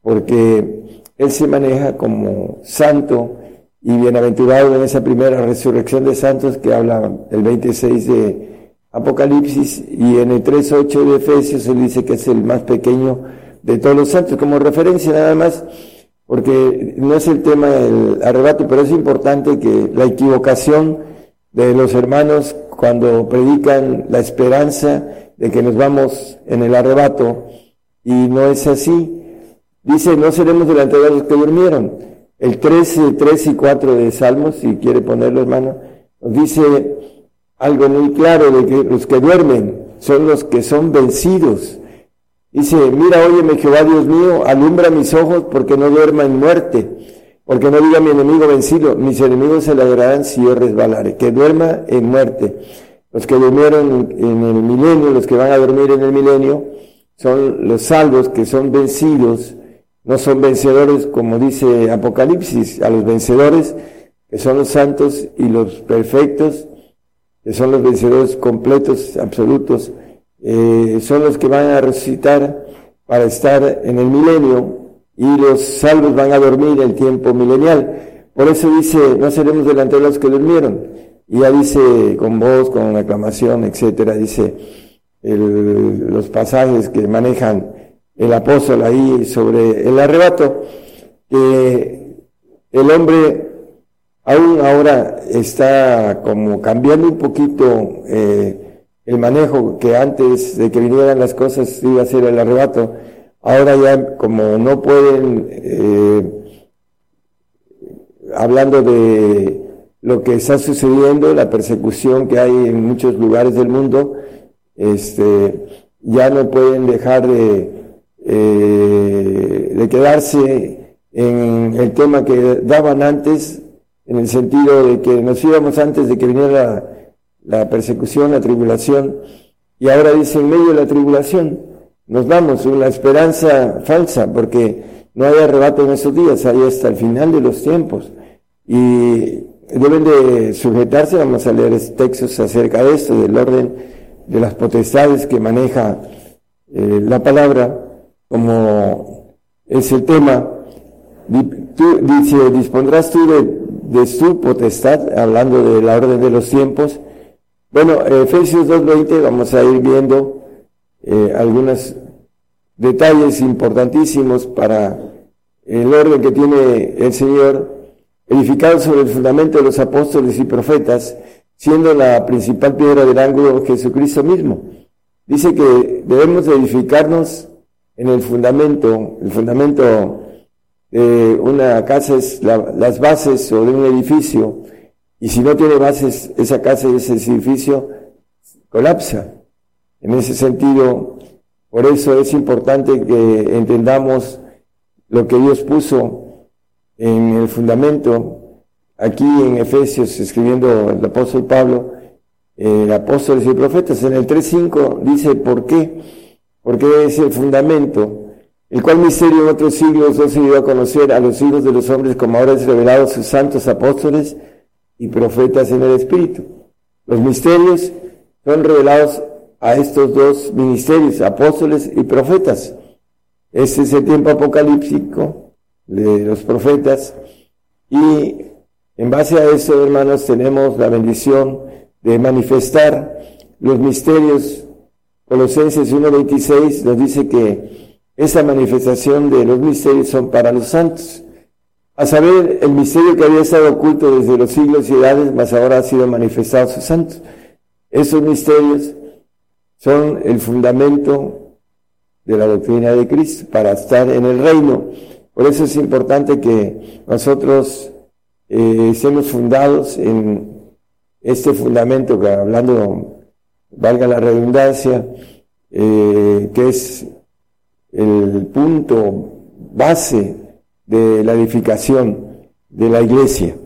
S5: porque Él se maneja como santo y bienaventurado en esa primera resurrección de santos que habla el 26 de Apocalipsis y en el 3.8 de Efesios Él dice que es el más pequeño de todos los santos, como referencia nada más, porque no es el tema del arrebato, pero es importante que la equivocación de los hermanos cuando predican la esperanza de que nos vamos en el arrebato, y no es así. Dice, no seremos delante de los que durmieron. El 13, 3 y 4 de Salmos, si quiere ponerlo hermano, nos dice algo muy claro de que los que duermen son los que son vencidos. Dice, mira, óyeme Jehová Dios mío, alumbra mis ojos porque no duerma en muerte, porque no diga mi enemigo vencido, mis enemigos se ladrarán si yo resbalare, que duerma en muerte. Los que durmieron en el milenio, los que van a dormir en el milenio, son los salvos que son vencidos, no son vencedores como dice Apocalipsis, a los vencedores que son los santos y los perfectos, que son los vencedores completos, absolutos, eh, son los que van a resucitar para estar en el milenio y los salvos van a dormir el tiempo milenial. Por eso dice, no seremos delante de los que durmieron. Y ya dice con voz, con aclamación, etcétera, dice, los pasajes que manejan el apóstol ahí sobre el arrebato, que el hombre aún ahora está como cambiando un poquito eh, el manejo que antes de que vinieran las cosas iba a ser el arrebato, ahora ya como no pueden, eh, hablando de lo que está sucediendo, la persecución que hay en muchos lugares del mundo, este, ya no pueden dejar de, eh, de quedarse en el tema que daban antes, en el sentido de que nos íbamos antes de que viniera la, persecución, la tribulación, y ahora dice en medio de la tribulación, nos vamos, una esperanza falsa, porque no hay arrebato en esos días, hay hasta el final de los tiempos. Y deben de sujetarse, vamos a leer textos acerca de esto, del orden de las potestades que maneja eh, la palabra, como es el tema, dice, dispondrás tú de, su potestad, hablando de la orden de los tiempos. Bueno, Efesios 2.20 vamos a ir viendo eh, algunos detalles importantísimos para el orden que tiene el Señor, edificado sobre el fundamento de los apóstoles y profetas, siendo la principal piedra del ángulo Jesucristo mismo. Dice que debemos edificarnos en el fundamento, el fundamento de una casa es las bases o de un edificio, y si no tiene bases, esa casa y ese edificio colapsa. En ese sentido, por eso es importante que entendamos lo que Dios puso en el fundamento aquí en Efesios, escribiendo el apóstol Pablo, eh, apóstoles y profetas, en el 3.5 dice, ¿por qué? Porque es el fundamento, el cual misterio en otros siglos no se dio a conocer a los hijos de los hombres como ahora es revelado sus santos apóstoles y profetas en el Espíritu. Los misterios son revelados a estos dos ministerios, apóstoles y profetas. Este es el tiempo apocalíptico de los profetas y en base a eso, hermanos, tenemos la bendición de manifestar los misterios. Colosenses 1.26 nos dice que esa manifestación de los misterios son para los santos. A saber, el misterio que había estado oculto desde los siglos y edades, mas ahora ha sido manifestado a sus santos. Esos misterios son el fundamento de la doctrina de Cristo para estar en el reino. Por eso es importante que nosotros eh, estemos fundados en este fundamento que hablando, valga la redundancia, eh, que es el punto base de la edificación de la iglesia.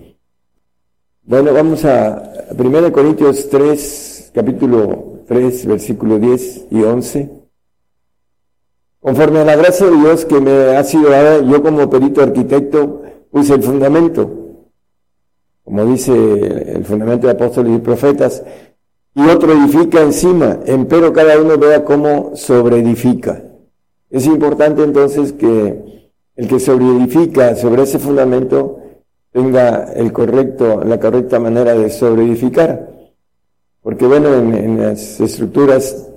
S5: Bueno, vamos a 1 Corintios 3, capítulo 3, versículo 10 y 11. Conforme a la gracia de Dios que me ha sido dada, yo como perito arquitecto puse el fundamento como dice el fundamento de apóstoles y profetas, y otro edifica encima, empero cada uno vea cómo sobreedifica. Es importante entonces que el que sobreedifica sobre ese fundamento tenga el correcto, la correcta manera de sobreedificar. Porque bueno, en, las estructuras,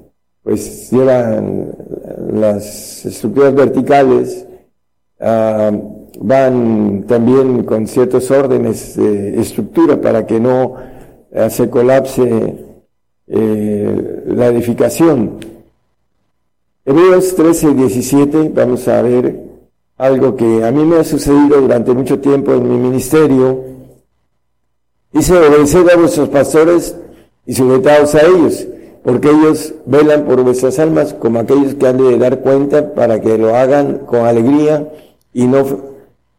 S5: pues llevan las estructuras verticales, ah, van también con ciertos órdenes de estructura para que no ah, se colapse eh, la edificación. Hebreos 13 y 17, vamos a ver algo que a mí me ha sucedido durante mucho tiempo en mi ministerio. Dice, obedeced a vuestros pastores y sujetaos a ellos, porque ellos velan por vuestras almas como aquellos que han de dar cuenta para que lo hagan con alegría y no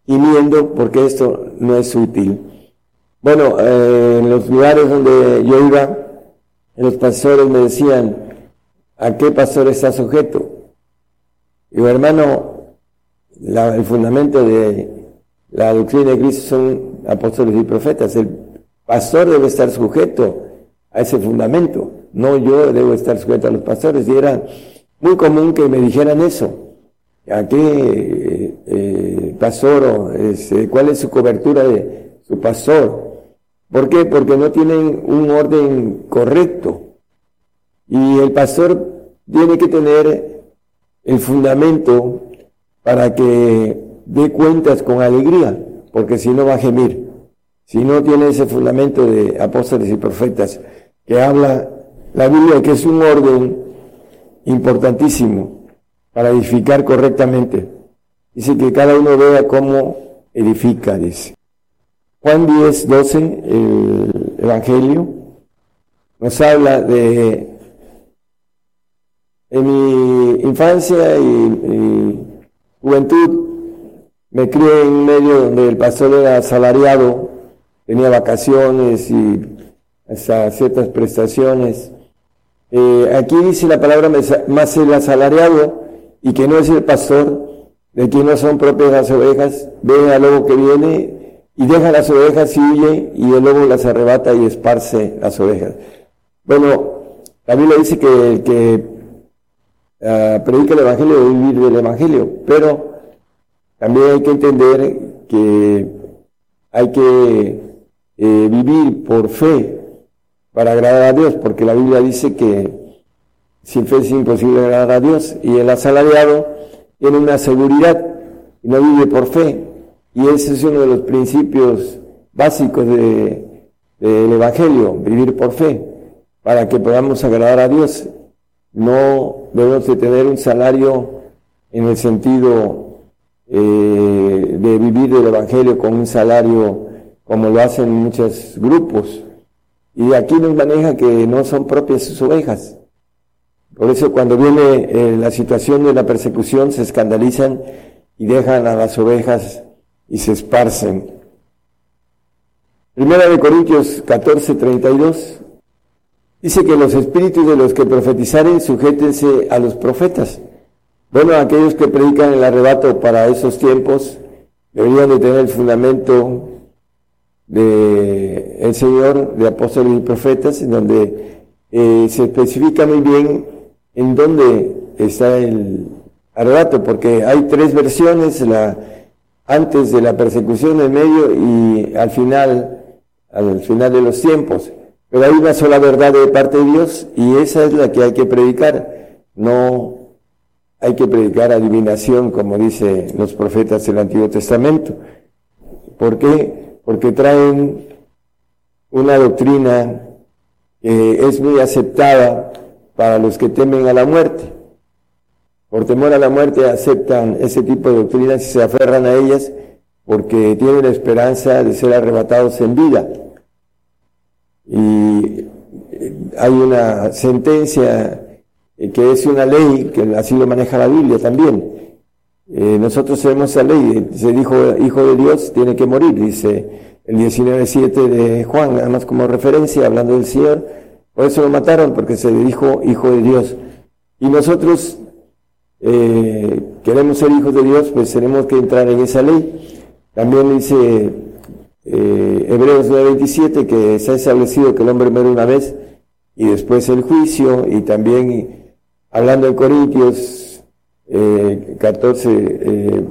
S5: gimiendo, porque esto no es útil. Bueno, eh, en los lugares donde yo iba, los pastores me decían, ¿a qué pastor está sujeto? Digo, hermano, la- el fundamento de la doctrina de Cristo son apóstoles y profetas. El pastor debe estar sujeto a ese fundamento, no yo debo estar sujeto a los pastores. Y era muy común que me dijeran eso. ¿A qué eh, eh, pastor o este, cuál es su cobertura de su pastor? ¿Por qué? Porque no tienen un orden correcto. Y el pastor tiene que tener el fundamento para que dé cuentas con alegría, porque si no va a gemir. Si no tiene ese fundamento de apóstoles y profetas que habla la Biblia, que es un orden importantísimo para edificar correctamente. Dice que cada uno vea cómo edifica, dice. Juan 10, 12, el Evangelio, nos habla de en mi infancia y, juventud me crié en medio donde el pastor era asalariado, tenía vacaciones y hasta ciertas prestaciones. Eh, aquí dice la palabra más el asalariado y que no es el pastor, de quien no son propias las ovejas, ve al lobo que viene y deja las ovejas y huye y el lobo las arrebata y esparce las ovejas. Bueno, la Biblia dice que el que ah, predica el Evangelio vivir del Evangelio, pero también hay que entender que hay que eh, vivir por fe para agradar a Dios, porque la Biblia dice que sin fe es imposible agradar a Dios y el asalariado tiene una seguridad y no vive por fe. Y ese es uno de los principios básicos de- del Evangelio, vivir por fe, para que podamos agradar a Dios. No debemos de tener un salario en el sentido eh, de vivir del Evangelio con un salario como lo hacen muchos grupos. Y aquí nos maneja que no son propias sus ovejas. Por eso cuando viene eh, la situación de la persecución se escandalizan y dejan a las ovejas y se esparcen. Primera de Corintios 14, 32 dice que los espíritus de los que profetizaren sujétense a los profetas. Bueno, aquellos que predican el arrebato para esos tiempos deberían de tener el fundamento de el Señor, de apóstoles y profetas, en donde eh, se especifica muy bien en dónde está el arrebato, porque hay tres versiones, la antes de la persecución, en medio y al final, al final de los tiempos. Pero hay una sola verdad de parte de Dios y esa es la que hay que predicar. No hay que predicar adivinación, como dicen los profetas del Antiguo Testamento. ¿Por qué? Porque traen una doctrina que es muy aceptada para los que temen a la muerte. Por temor a la muerte aceptan ese tipo de doctrinas y se aferran a ellas porque tienen la esperanza de ser arrebatados en vida. Y eh, hay una sentencia eh, que es una ley, que así lo maneja la Biblia también. Eh, nosotros tenemos esa ley, se dijo hijo de Dios tiene que morir, dice el 19.7 de Juan, nada más como referencia, hablando del Señor, por eso lo mataron, porque se dijo hijo de Dios. Y nosotros queremos ser hijos de Dios, pues tenemos que entrar en esa ley. También dice eh, Hebreos 9:27 que se ha establecido que el hombre muere una vez y después el juicio, y también hablando en Corintios eh, 14, eh,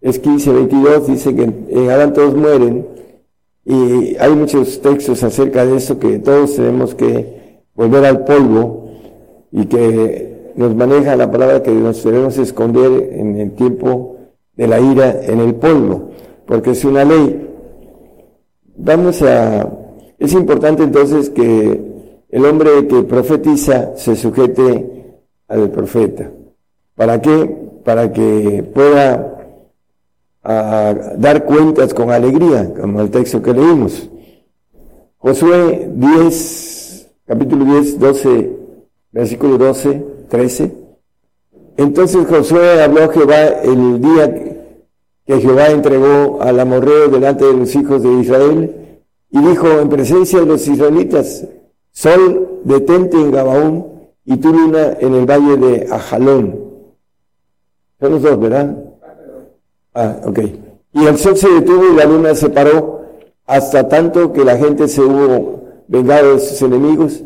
S5: es 15, 22, dice que en Adán todos mueren, y hay muchos textos acerca de eso que todos tenemos que volver al polvo y que nos maneja la palabra que nos debemos esconder en el tiempo de la ira en el polvo, porque es una ley. Vamos a... Es importante entonces que el hombre que profetiza se sujete al profeta. ¿Para qué? Para que pueda dar cuentas con alegría, como el texto que leímos. Josué 10, capítulo 10, 12, versículo 12, 13. Entonces Josué habló Jehová el día que Jehová entregó al amorreo delante de los hijos de Israel y dijo en presencia de los israelitas, Sol, detente en Gabaón y tú luna en el valle de Ajalón. Son los dos, ¿verdad? Ah, ok. Y el sol se detuvo y la luna se paró hasta tanto que la gente se hubo vengado de sus enemigos.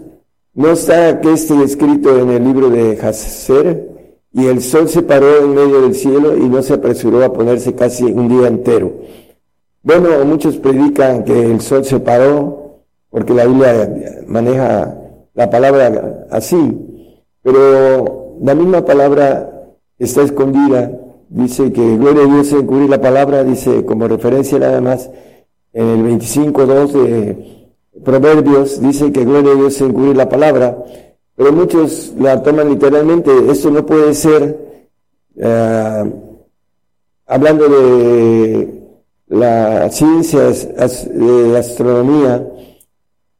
S5: No está que esté escrito en el libro de Jacer, y el sol se paró en medio del cielo y no se apresuró a ponerse casi un día entero. Bueno, muchos predican que el sol se paró porque la Biblia maneja la palabra así, pero la misma palabra está escondida dice que gloria a Dios en cubrir la palabra, dice como referencia nada más en el 25.2 de Proverbios, dice que gloria a Dios en cubrir la palabra, pero muchos la toman literalmente, esto no puede ser, eh, hablando de la ciencia de astronomía,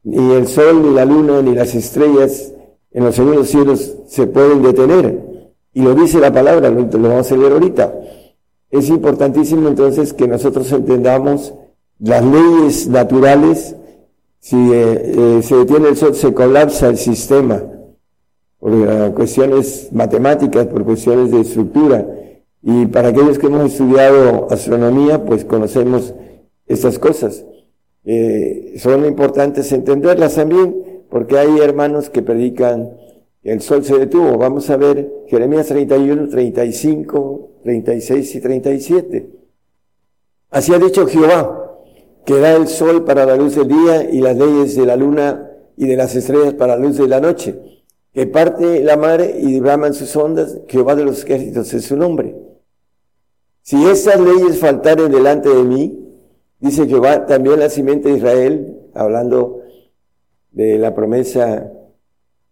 S5: ni el sol, ni la luna, ni las estrellas en los segundos cielos se pueden detener. Y lo dice la palabra, lo, vamos a leer ahorita. Es importantísimo entonces que nosotros entendamos las leyes naturales. Si eh, eh, se detiene el sol, se colapsa el sistema por cuestiones matemáticas, por cuestiones de estructura. Y para aquellos que hemos estudiado astronomía, pues conocemos estas cosas. Eh, son importantes entenderlas también, porque hay hermanos que predican el sol se detuvo. Vamos a ver Jeremías 31, 35, 36 y 37. Así ha dicho Jehová, que da el sol para la luz del día y las leyes de la luna y de las estrellas para la luz de la noche, que parte la mar y braman sus ondas, Jehová de los ejércitos es su nombre. Si estas leyes faltaren delante de mí, dice Jehová, también la simiente de Israel, hablando de la promesa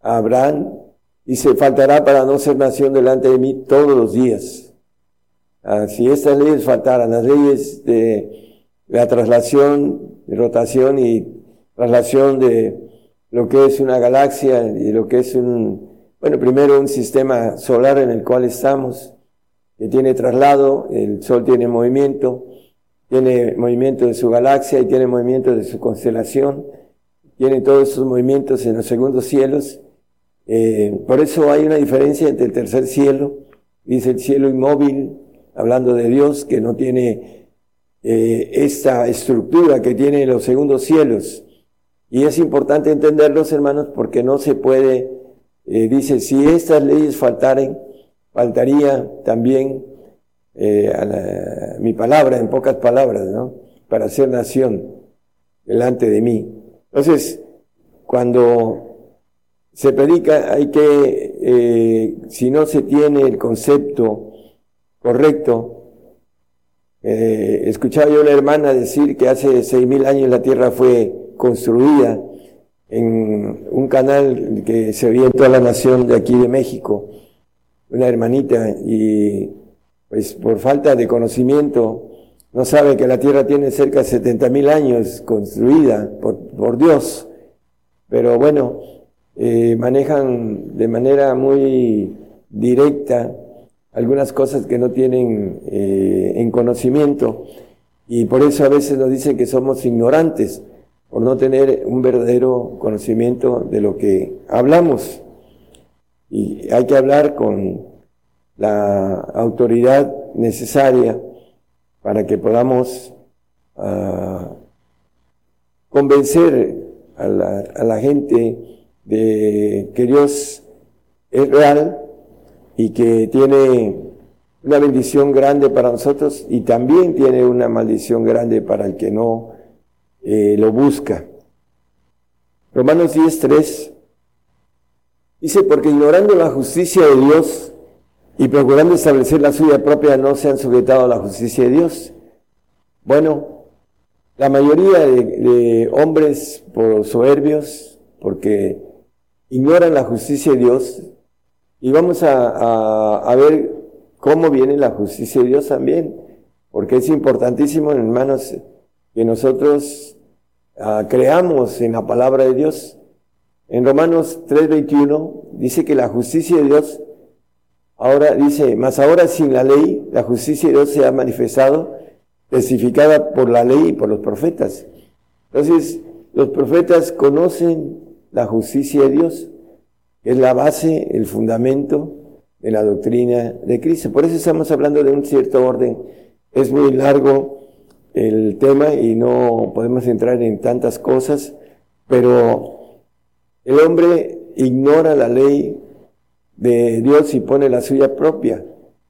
S5: a Abraham, se faltará para no ser nación delante de mí todos los días. Ah, si estas leyes faltaran, las leyes de la traslación, rotación y traslación de lo que es una galaxia y lo que es un, bueno, primero un sistema solar en el cual estamos, que tiene traslado, el Sol tiene movimiento, tiene movimiento de su galaxia y tiene movimiento de su constelación, tiene todos esos movimientos en los segundos cielos, eh, por eso hay una diferencia entre el tercer cielo, dice el cielo inmóvil, hablando de Dios, que no tiene eh, esta estructura que tienen los segundos cielos. Y es importante entenderlos, hermanos, porque no se puede, eh, dice, si estas leyes faltaren, faltaría también a mi palabra, en pocas palabras, ¿no? Para ser nación delante de mí. Entonces, cuando se predica, hay que, eh, si no se tiene el concepto correcto, eh, escuchaba yo a una hermana decir que hace seis mil años la tierra fue construida en un canal que se veía en toda la nación de aquí de México, una hermanita, y pues por falta de conocimiento no sabe que la tierra tiene cerca de setenta mil años construida por, por Dios. Pero bueno, eh, manejan de manera muy directa algunas cosas que no tienen eh, en conocimiento y por eso a veces nos dicen que somos ignorantes por no tener un verdadero conocimiento de lo que hablamos. Y hay que hablar con la autoridad necesaria para que podamos uh, convencer a la, a la gente de que Dios es real y que tiene una bendición grande para nosotros y también tiene una maldición grande para el que no eh, lo busca. Romanos 10.3 dice, porque ignorando la justicia de Dios y procurando establecer la suya propia, no se han sujetado a la justicia de Dios. Bueno, la mayoría de, hombres por soberbios, porque ignoran la justicia de Dios, y vamos a, a ver cómo viene la justicia de Dios también, porque es importantísimo, hermanos, que nosotros ah, creamos en la palabra de Dios. En Romanos 3:21 dice que la justicia de Dios, ahora dice, más ahora sin la ley, la justicia de Dios se ha manifestado, testificada por la ley y por los profetas. Entonces, los profetas conocen la justicia de Dios, es la base, el fundamento de la doctrina de Cristo. Por eso estamos hablando de un cierto orden. Es muy largo el tema y no podemos entrar en tantas cosas, pero el hombre ignora la ley de Dios y pone la suya propia.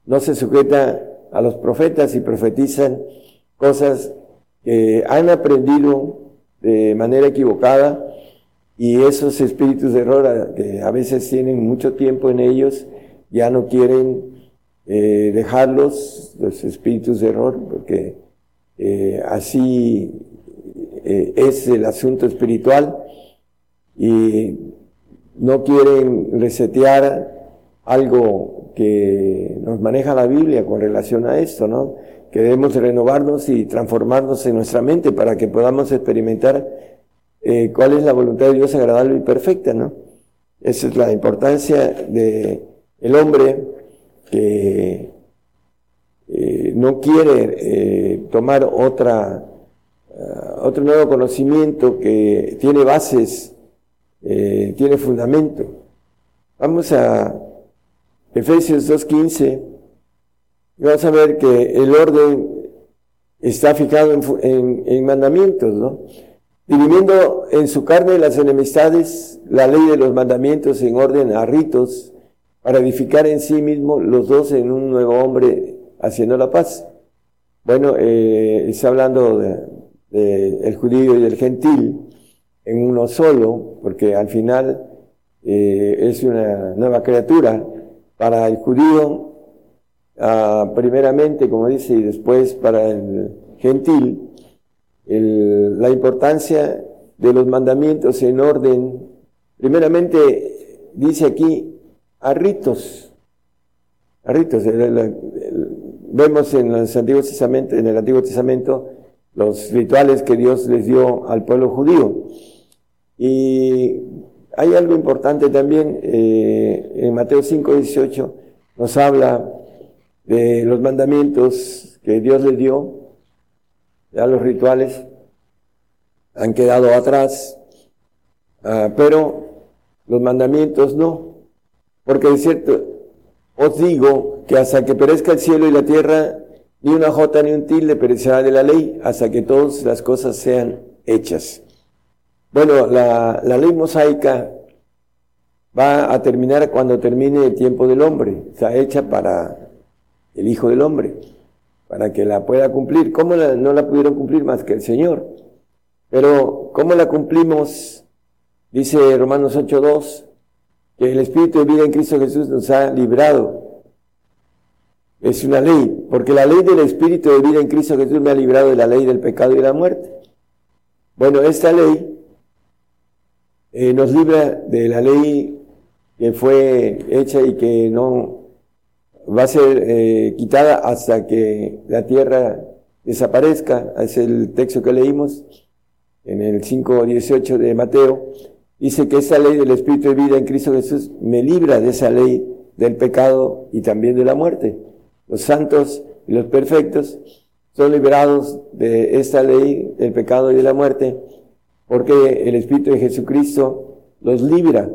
S5: No se sujeta a los profetas y profetizan cosas que han aprendido de manera equivocada y esos espíritus de error que a veces tienen mucho tiempo en ellos ya no quieren eh, dejarlos, los espíritus de error, porque eh, así eh, es el asunto espiritual y no quieren resetear algo que nos maneja la Biblia con relación a esto, ¿no? Que debemos renovarnos y transformarnos en nuestra mente para que podamos experimentar cuál es la voluntad de Dios agradable y perfecta, ¿no? Esa es la importancia de el hombre que eh, no quiere eh, tomar otra, uh, otro nuevo conocimiento que tiene bases, eh, tiene fundamento. Vamos a Efesios 2.15 y vamos a ver que el orden está fijado en, en, en mandamientos, ¿no? Dividiendo en su carne las enemistades, la ley de los mandamientos en orden a ritos, para edificar en sí mismo los dos en un nuevo hombre haciendo la paz. Bueno, eh, está hablando del de, judío y del gentil en uno solo, porque al final eh, es una nueva criatura. Para el judío, ah, primeramente, como dice, y después para el gentil, el, la importancia de los mandamientos en orden, primeramente dice aquí, a ritos. A ritos. Vemos en, los antiguos Testamento, en el Antiguo Testamento los rituales que Dios les dio al pueblo judío. Y hay algo importante también, eh, en Mateo 5, 18 nos habla de los mandamientos que Dios les dio, ya los rituales han quedado atrás, uh, pero los mandamientos no. Porque es cierto, os digo que hasta que perezca el cielo y la tierra, ni una jota ni un tilde perecerá de la ley, hasta que todas las cosas sean hechas. Bueno, la, la ley mosaica va a terminar cuando termine el tiempo del hombre. Está hecha para el Hijo del Hombre, para que la pueda cumplir. ¿Cómo la, no la pudieron cumplir más que el Señor? Pero, ¿cómo la cumplimos? Dice Romanos 8.2, que el Espíritu de vida en Cristo Jesús nos ha librado. Es una ley, porque la ley del Espíritu de vida en Cristo Jesús me ha librado de la ley del pecado y de la muerte. Bueno, esta ley eh, nos libra de la ley que fue hecha y que no va a ser eh, quitada hasta que la tierra desaparezca. Es el texto que leímos en el 5.18 de Mateo dice que esa ley del Espíritu de vida en Cristo Jesús me libra de esa ley del pecado y también de la muerte. Los santos y los perfectos son liberados de esta ley del pecado y de la muerte porque el Espíritu de Jesucristo los libra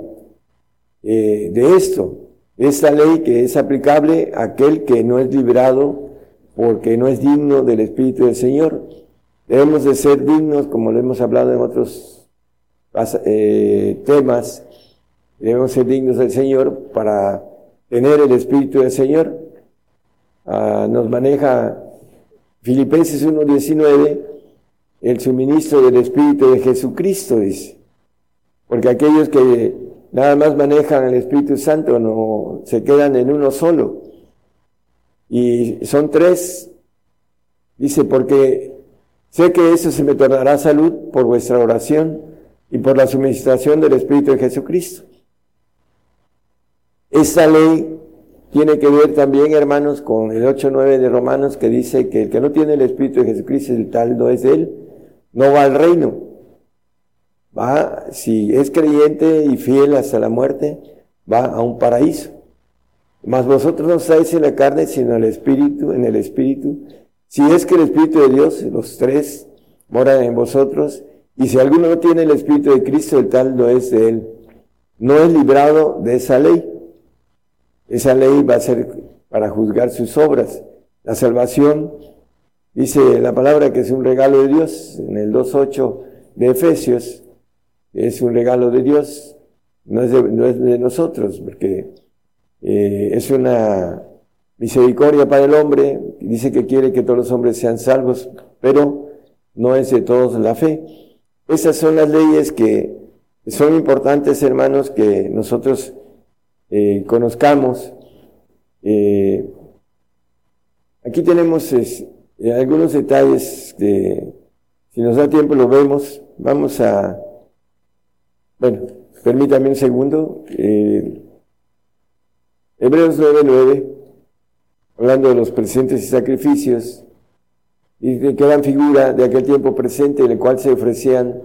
S5: eh, de esto, de esta ley que es aplicable a aquel que no es liberado porque no es digno del Espíritu del Señor. Debemos de ser dignos, como lo hemos hablado en otros eh, temas, debemos ser dignos del Señor para tener el Espíritu del Señor. Ah, nos maneja Filipenses 1.19, el suministro del Espíritu de Jesucristo, dice. Porque aquellos que nada más manejan el Espíritu Santo no se quedan en uno solo. Y son tres. Dice, porque sé que eso se me tornará salud por vuestra oración y por la suministración del Espíritu de Jesucristo. Esta ley tiene que ver también, hermanos, con el 8.9 de Romanos que dice que el que no tiene el Espíritu de Jesucristo, el tal no es él, no va al reino. Va, si es creyente y fiel hasta la muerte, va a un paraíso. Mas vosotros no estáis en la carne, sino en el Espíritu, en el Espíritu. Si es que el Espíritu de Dios, los tres, moran en vosotros, y si alguno no tiene el Espíritu de Cristo, el tal no es de él. No es librado de esa ley. Esa ley va a ser para juzgar sus obras. La salvación, dice la palabra que es un regalo de Dios, en el 2.8 de Efesios, es un regalo de Dios, no es de, no es de nosotros, porque eh, es una misericordia para el hombre, dice que quiere que todos los hombres sean salvos, pero no es de todos la fe. Esas son las leyes que son importantes, hermanos, que nosotros eh, conozcamos. Eh, aquí tenemos eh, algunos detalles que, si nos da tiempo, lo vemos. Vamos a, bueno, permítame un segundo. Hebreos 9:9, hablando de los presentes y sacrificios, y que dan figura de aquel tiempo presente en el cual se ofrecían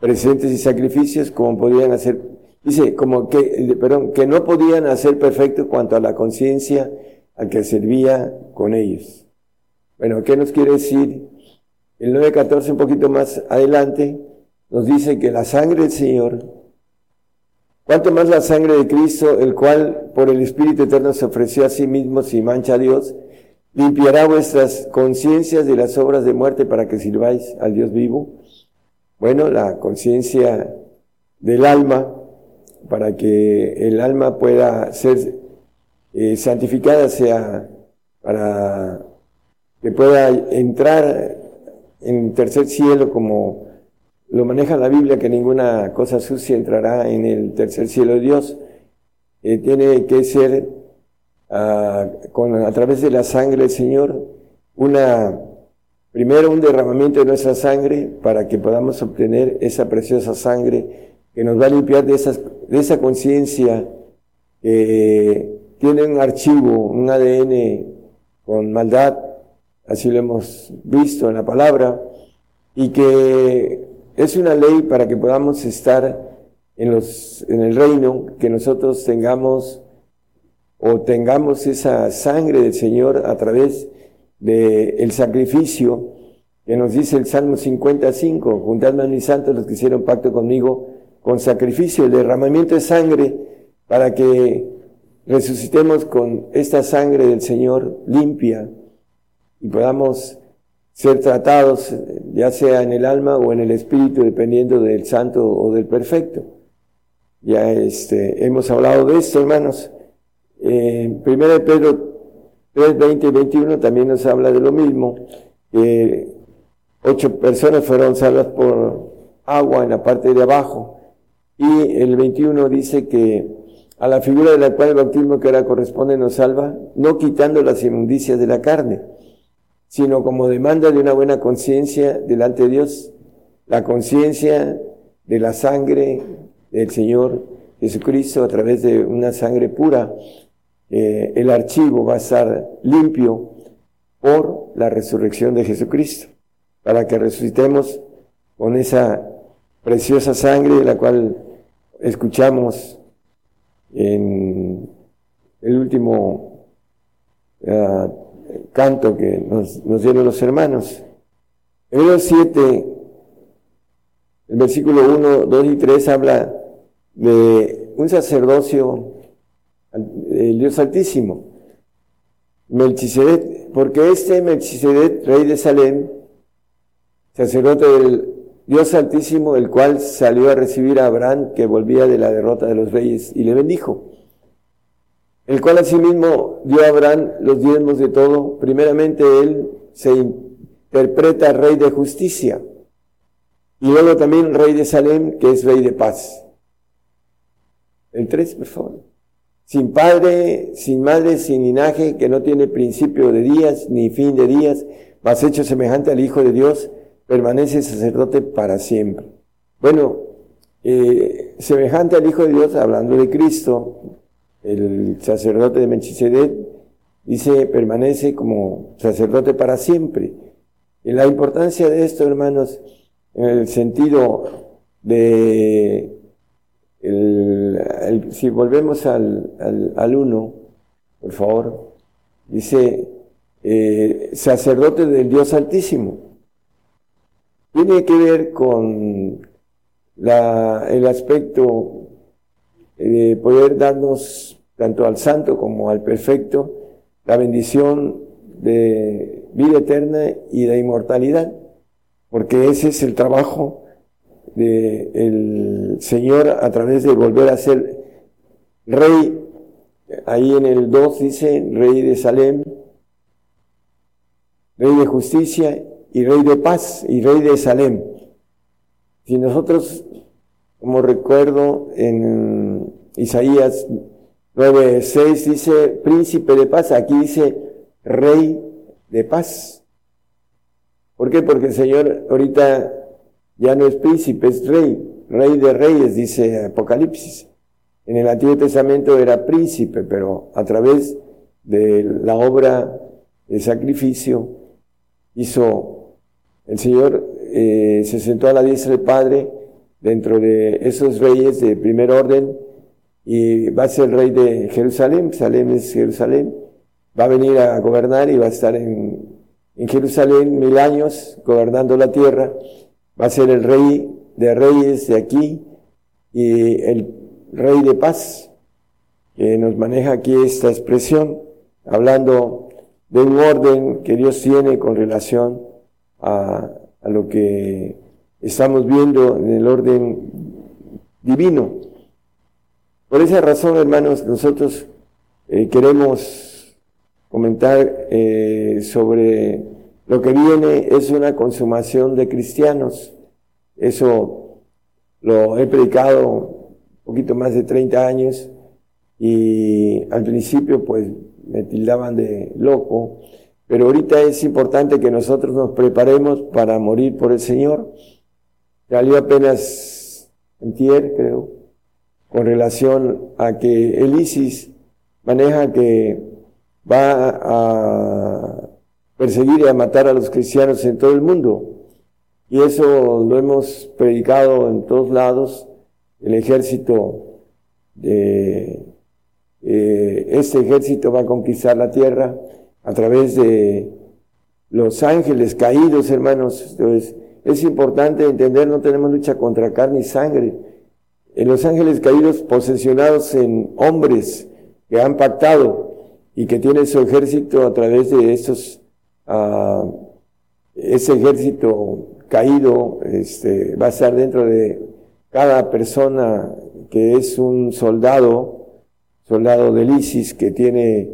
S5: presentes y sacrificios como podían hacer Dice, como que, perdón, que no podían hacer perfecto cuanto a la conciencia a que servía con ellos. Bueno, ¿qué nos quiere decir? El 9.14, un poquito más adelante, nos dice que la sangre del Señor, cuanto más la sangre de Cristo, el cual por el Espíritu Eterno se ofreció a sí mismo sin mancha a Dios, limpiará vuestras conciencias de las obras de muerte para que sirváis al Dios vivo. Bueno, la conciencia del alma para que el alma pueda ser eh, santificada, sea para que pueda entrar en tercer cielo como lo maneja la Biblia, que ninguna cosa sucia entrará en el tercer cielo de Dios. Eh, tiene que ser ah, con, a través de la sangre del Señor una primero un derramamiento de nuestra sangre para que podamos obtener esa preciosa sangre que nos va a limpiar de, esas, de esa conciencia que tiene un archivo, un ADN con maldad, así lo hemos visto en la palabra, y que es una ley para que podamos estar en, los, en el reino, que nosotros tengamos o tengamos esa sangre del Señor a través del el sacrificio que nos dice el Salmo 55, juntadme a mis santos los que hicieron pacto conmigo, con sacrificio, el derramamiento de sangre, para que resucitemos con esta sangre del Señor limpia y podamos ser tratados, ya sea en el alma o en el espíritu, dependiendo del santo o del perfecto. Ya este, hemos hablado de esto, hermanos. Eh, primero Pedro 3, 20 y 21 también nos habla de lo mismo. ocho personas fueron salvas por agua en la parte de abajo y el 21 dice que a la figura de la cual el bautismo que ahora corresponde nos salva, no quitando las inmundicias de la carne, sino como demanda de una buena conciencia delante de Dios, la conciencia de la sangre del Señor Jesucristo a través de una sangre pura. Eh, el archivo va a estar limpio por la resurrección de Jesucristo, para que resucitemos con esa preciosa sangre, la cual escuchamos en el último ah, canto que nos, dieron los hermanos. Hebreos 7, el versículo 1, 2 y 3 habla de un sacerdocio del Dios Altísimo, Melchizedek, porque este Melchizedek, rey de Salem, sacerdote del Dios Altísimo, el cual salió a recibir a Abraham que volvía de la derrota de los reyes y le bendijo. el cual asimismo dio a Abraham los diezmos de todo. Primeramente él se interpreta rey de justicia y luego también rey de Salem, que es rey de paz. El 3, por favor. Sin padre, sin madre, sin linaje, que no tiene principio de días ni fin de días, mas hecho semejante al Hijo de Dios, permanece sacerdote para siempre. Bueno, eh, semejante al Hijo de Dios, hablando de Cristo, el sacerdote de Melchizedek, dice, permanece como sacerdote para siempre. Y la importancia de esto, hermanos, en el sentido de, si volvemos al uno, por favor, dice, eh, sacerdote del Dios Altísimo. Tiene que ver con el aspecto de poder darnos tanto al santo como al perfecto la bendición de vida eterna y de inmortalidad, porque ese es el trabajo del Señor a través de volver a ser rey. Ahí en el 2 dice rey de Salem, rey de justicia y rey de paz y rey de Salem. Si nosotros, como recuerdo en Isaías 9.6 dice príncipe de paz, aquí dice rey de paz. ¿Por qué? Porque el Señor ahorita ya no es príncipe, es rey, rey de reyes, dice Apocalipsis. En el Antiguo Testamento era príncipe, pero a través de la obra de sacrificio hizo el Señor, eh, se sentó a la diestra del Padre dentro de esos reyes de primer orden y va a ser rey de Jerusalén, Salem es Jerusalén, va a venir a gobernar y va a estar en, en Jerusalén mil años gobernando la tierra, va a ser el rey de reyes de aquí y el rey de paz, que nos maneja aquí esta expresión, hablando de un orden que Dios tiene con relación a, lo que estamos viendo en el orden divino. Por esa razón, hermanos, nosotros eh, queremos comentar eh, sobre lo que viene, es una consumación de cristianos. Eso lo he predicado un poquito más de 30 años y al principio pues me tildaban de loco, pero ahorita es importante que nosotros nos preparemos para morir por el Señor. Salió apenas en tier, creo, con relación a que el ISIS maneja que va a perseguir y a matar a los cristianos en todo el mundo. Y eso lo hemos predicado en todos lados. El ejército de eh, este ejército va a conquistar la tierra a través de los ángeles caídos, hermanos. Entonces, es importante entender, no tenemos lucha contra carne y sangre, en los ángeles caídos posesionados en hombres que han pactado y que tienen su ejército a través de esos, uh, ese ejército caído este, va a estar dentro de cada persona que es un soldado, soldado del ISIS que tiene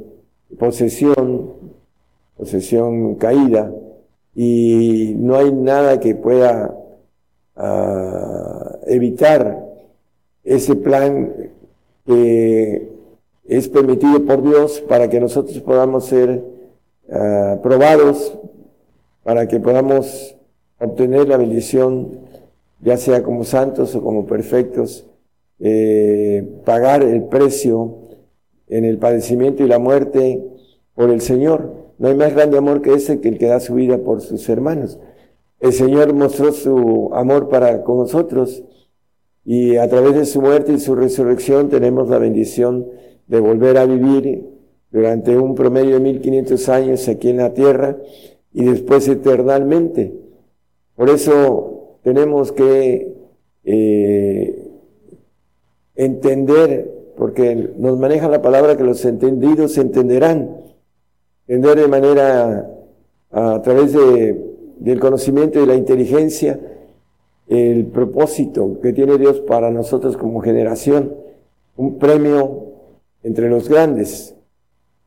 S5: posesión, posesión caída, y no hay nada que pueda uh, evitar ese plan que es permitido por Dios para que nosotros podamos ser uh, probados, para que podamos obtener la bendición, ya sea como santos o como perfectos, eh, pagar el precio en el padecimiento y la muerte por el Señor. No hay más grande amor que ese que el que da su vida por sus hermanos. El Señor mostró su amor para con nosotros y a través de su muerte y su resurrección tenemos la bendición de volver a vivir durante un promedio de 1500 años aquí en la tierra y después eternamente. Por eso tenemos que eh, entender, porque nos maneja la palabra que los entendidos entenderán, entender de manera a través de, del conocimiento y la inteligencia el propósito que tiene Dios para nosotros como generación, un premio entre los grandes.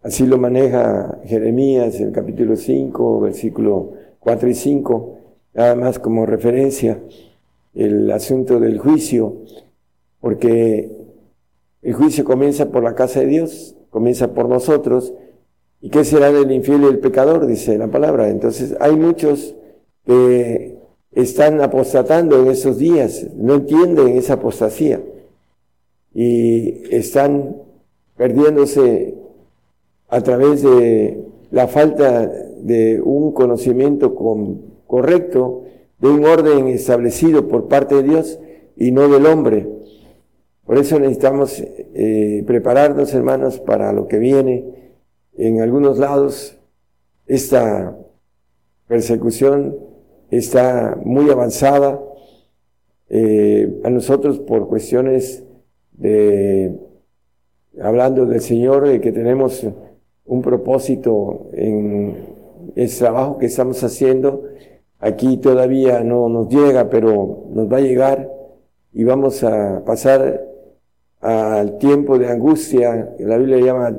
S5: Así lo maneja Jeremías en el capítulo 5, versículo 4 y 5, nada más como referencia el asunto del juicio, porque el juicio comienza por la casa de Dios, comienza por nosotros, ¿y qué será del infiel y el pecador? Dice la palabra. Entonces hay muchos que están apostatando en esos días, no entienden esa apostasía y están perdiéndose a través de la falta de un conocimiento correcto, de un orden establecido por parte de Dios y no del hombre. Por eso necesitamos eh, prepararnos, hermanos, para lo que viene. En algunos lados, esta persecución está muy avanzada. Eh, a nosotros por cuestiones de, hablando del Señor, que tenemos un propósito en el trabajo que estamos haciendo, aquí todavía no nos llega, pero nos va a llegar y vamos a pasar al tiempo de angustia, la Biblia llama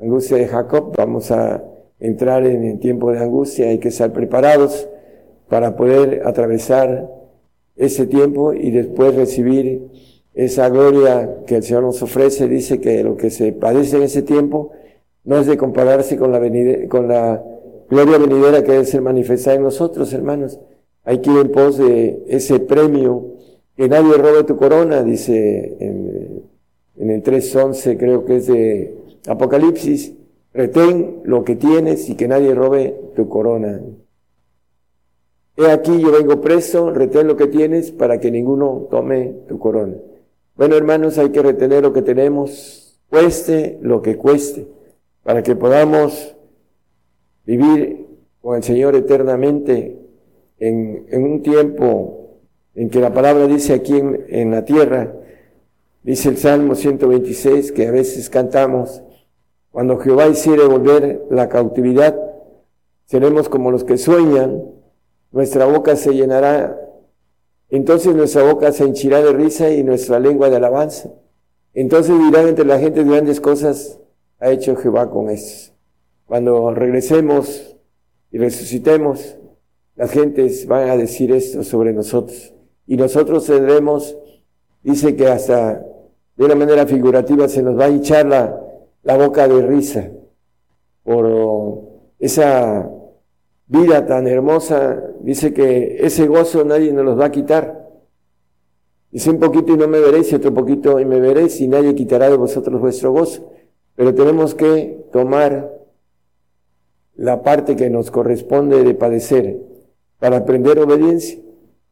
S5: angustia de Jacob, vamos a entrar en el tiempo de angustia, hay que estar preparados para poder atravesar ese tiempo y después recibir esa gloria que el Señor nos ofrece. Dice que lo que se padece en ese tiempo no es de compararse con la, con la gloria venidera que debe ser manifestada en nosotros, hermanos. Hay que ir en pos de ese premio, que nadie robe tu corona, dice en, en el 3.11, creo que es de Apocalipsis. Retén lo que tienes y que nadie robe tu corona. He aquí yo vengo preso, retén lo que tienes para que ninguno tome tu corona. Bueno, hermanos, hay que retener lo que tenemos, cueste lo que cueste, para que podamos vivir con el Señor eternamente en, un tiempo en que la palabra dice aquí en, en la tierra, dice el Salmo 126, que a veces cantamos, cuando Jehová hiciere volver la cautividad, seremos como los que sueñan, nuestra boca se llenará, entonces nuestra boca se henchirá de risa y nuestra lengua de alabanza. Entonces dirán entre la gente grandes cosas ha hecho Jehová con estos. Cuando regresemos y resucitemos, las gentes van a decir esto sobre nosotros. Y nosotros tendremos, dice que hasta de una manera figurativa se nos va a hinchar la, la boca de risa por esa vida tan hermosa, dice que ese gozo nadie nos los va a quitar. Dice un poquito y no me veréis, y otro poquito y me veréis, y nadie quitará de vosotros vuestro gozo. Pero tenemos que tomar la parte que nos corresponde de padecer para aprender obediencia.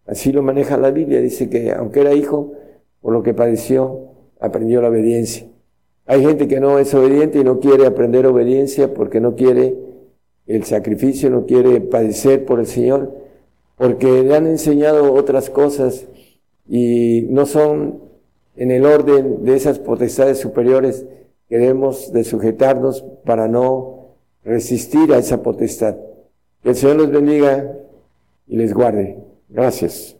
S5: Así lo maneja la Biblia. Dice que aunque era hijo, por lo que padeció, aprendió la obediencia. Hay gente que no es obediente y no quiere aprender obediencia porque no quiere el sacrificio, no quiere padecer por el Señor, porque le han enseñado otras cosas y no son en el orden de esas potestades superiores que debemos de sujetarnos para no resistir a esa potestad. Que el Señor los bendiga y les guarde. Gracias.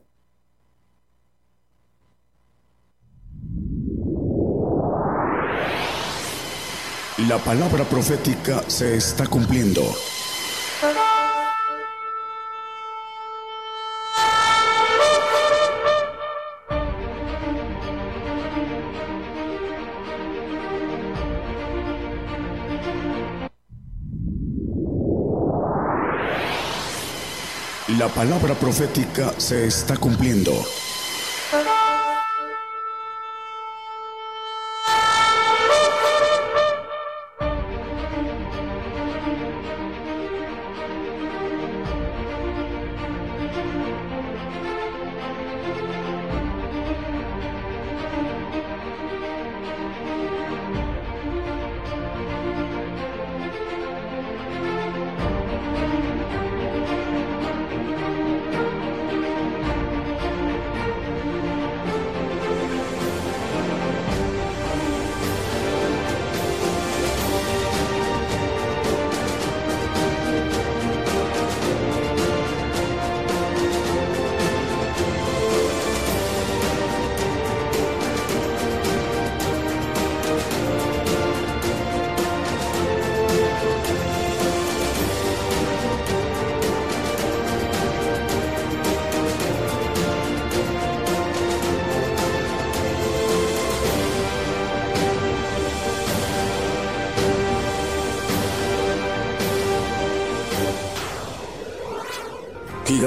S4: La palabra profética se está cumpliendo. La palabra profética se está cumpliendo.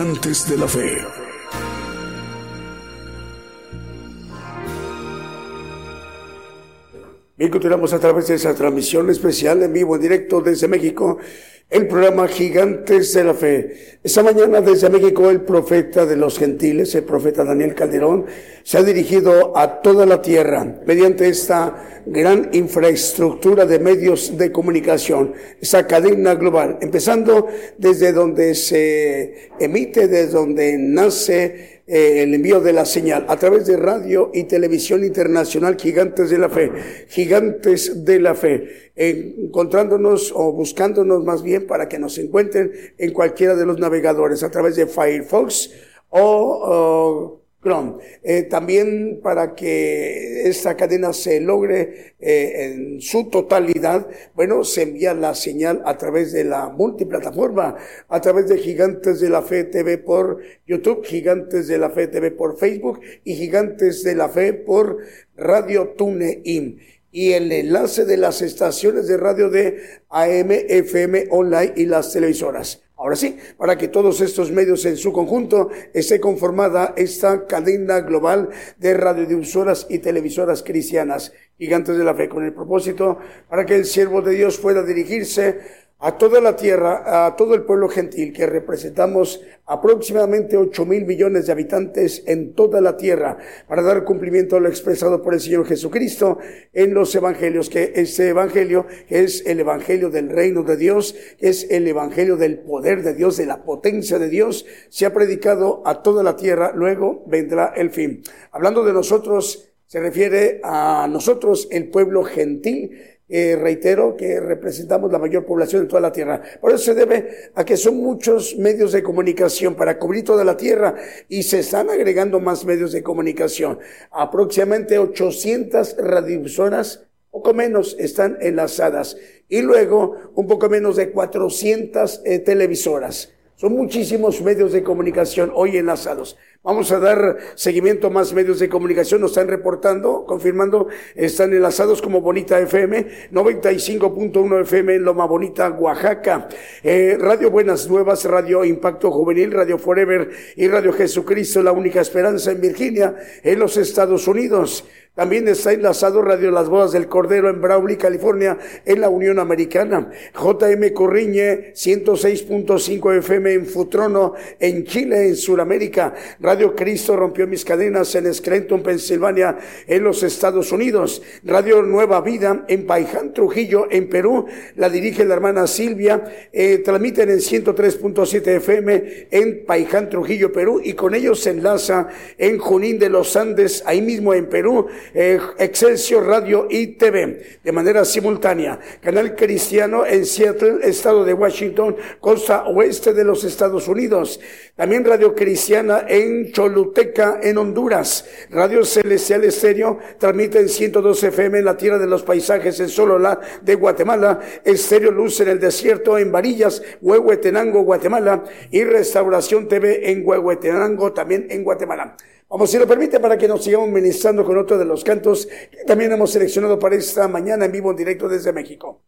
S4: Gigantes de la Fe.
S2: Bien, continuamos a través de esa transmisión especial en vivo, en directo desde México, el programa Gigantes de la Fe. Esta mañana desde México el profeta de los gentiles, el profeta Daniel Calderón, se ha dirigido a toda la tierra mediante esta gran infraestructura de medios de comunicación, esa cadena global, empezando desde donde se emite, desde donde nace eh, el envío de la señal a través de radio y televisión internacional Gigantes de la Fe, Gigantes de la Fe, encontrándonos o buscándonos más bien para que nos encuentren en cualquiera de los navegadores a través de Firefox o, o Chrome. Eh, también para que esta cadena se logre eh, en su totalidad, bueno, se envía la señal a través de la multiplataforma, a través de Gigantes de la Fe TV por YouTube, Gigantes de la Fe TV por Facebook y Gigantes de la Fe por Radio TuneIn y el enlace de las estaciones de radio de AM, FM, online y las televisoras. Ahora sí, para que todos estos medios en su conjunto esté conformada esta cadena global de radiodifusoras y televisoras cristianas, gigantes de la fe, con el propósito para que el siervo de Dios pueda dirigirse a toda la tierra, a todo el pueblo gentil, que representamos aproximadamente 8 mil millones de habitantes en toda la tierra, para dar cumplimiento a lo expresado por el Señor Jesucristo en los evangelios, que ese evangelio es el evangelio del reino de Dios, es el evangelio del poder de Dios, de la potencia de Dios, se ha predicado a toda la tierra, luego vendrá el fin. Hablando de nosotros, se refiere a nosotros, el pueblo gentil, eh, reitero que representamos la mayor población de toda la tierra. Por eso se debe a que son muchos medios de comunicación para cubrir toda la tierra y se están agregando más medios de comunicación. Aproximadamente 800 radiodifusoras, poco menos, están enlazadas y luego un poco menos de 400 eh, televisoras. Son muchísimos medios de comunicación hoy enlazados. Vamos a dar seguimiento a más medios de comunicación. Nos están reportando, confirmando, están enlazados como Bonita FM, 95.1 FM en Loma Bonita, Oaxaca. Eh, Radio Buenas Nuevas, Radio Impacto Juvenil, Radio Forever y Radio Jesucristo, la única esperanza en Virginia, en los Estados Unidos. También está enlazado Radio Las Bodas del Cordero en Brawley, California, en la Unión Americana. JM Corriñe, 106.5 FM en Futrono, en Chile, en Sudamérica. Radio Cristo rompió mis cadenas en Scranton, Pensilvania, en los Estados Unidos. Radio Nueva Vida en Paiján, Trujillo, en Perú. La dirige la hermana Silvia. Eh, transmiten en 103.7 FM en Paiján, Trujillo, Perú. Y con ellos se enlaza en Junín de los Andes, ahí mismo en Perú eh, Excelsior Radio y TV de manera simultánea. Canal Cristiano en Seattle, estado de Washington, costa oeste de los Estados Unidos. También Radio Cristiana en Choluteca, en Honduras. Radio Celestial Estéreo transmite en 102 FM en la tierra de los paisajes en Solola de Guatemala. Estéreo Luz en el desierto en Varillas, Huehuetenango, Guatemala. Y Restauración TV en Huehuetenango, también en Guatemala. Vamos, si lo permite, para que nos sigamos ministrando con otro de los cantos que también hemos seleccionado para esta mañana en vivo en directo desde México.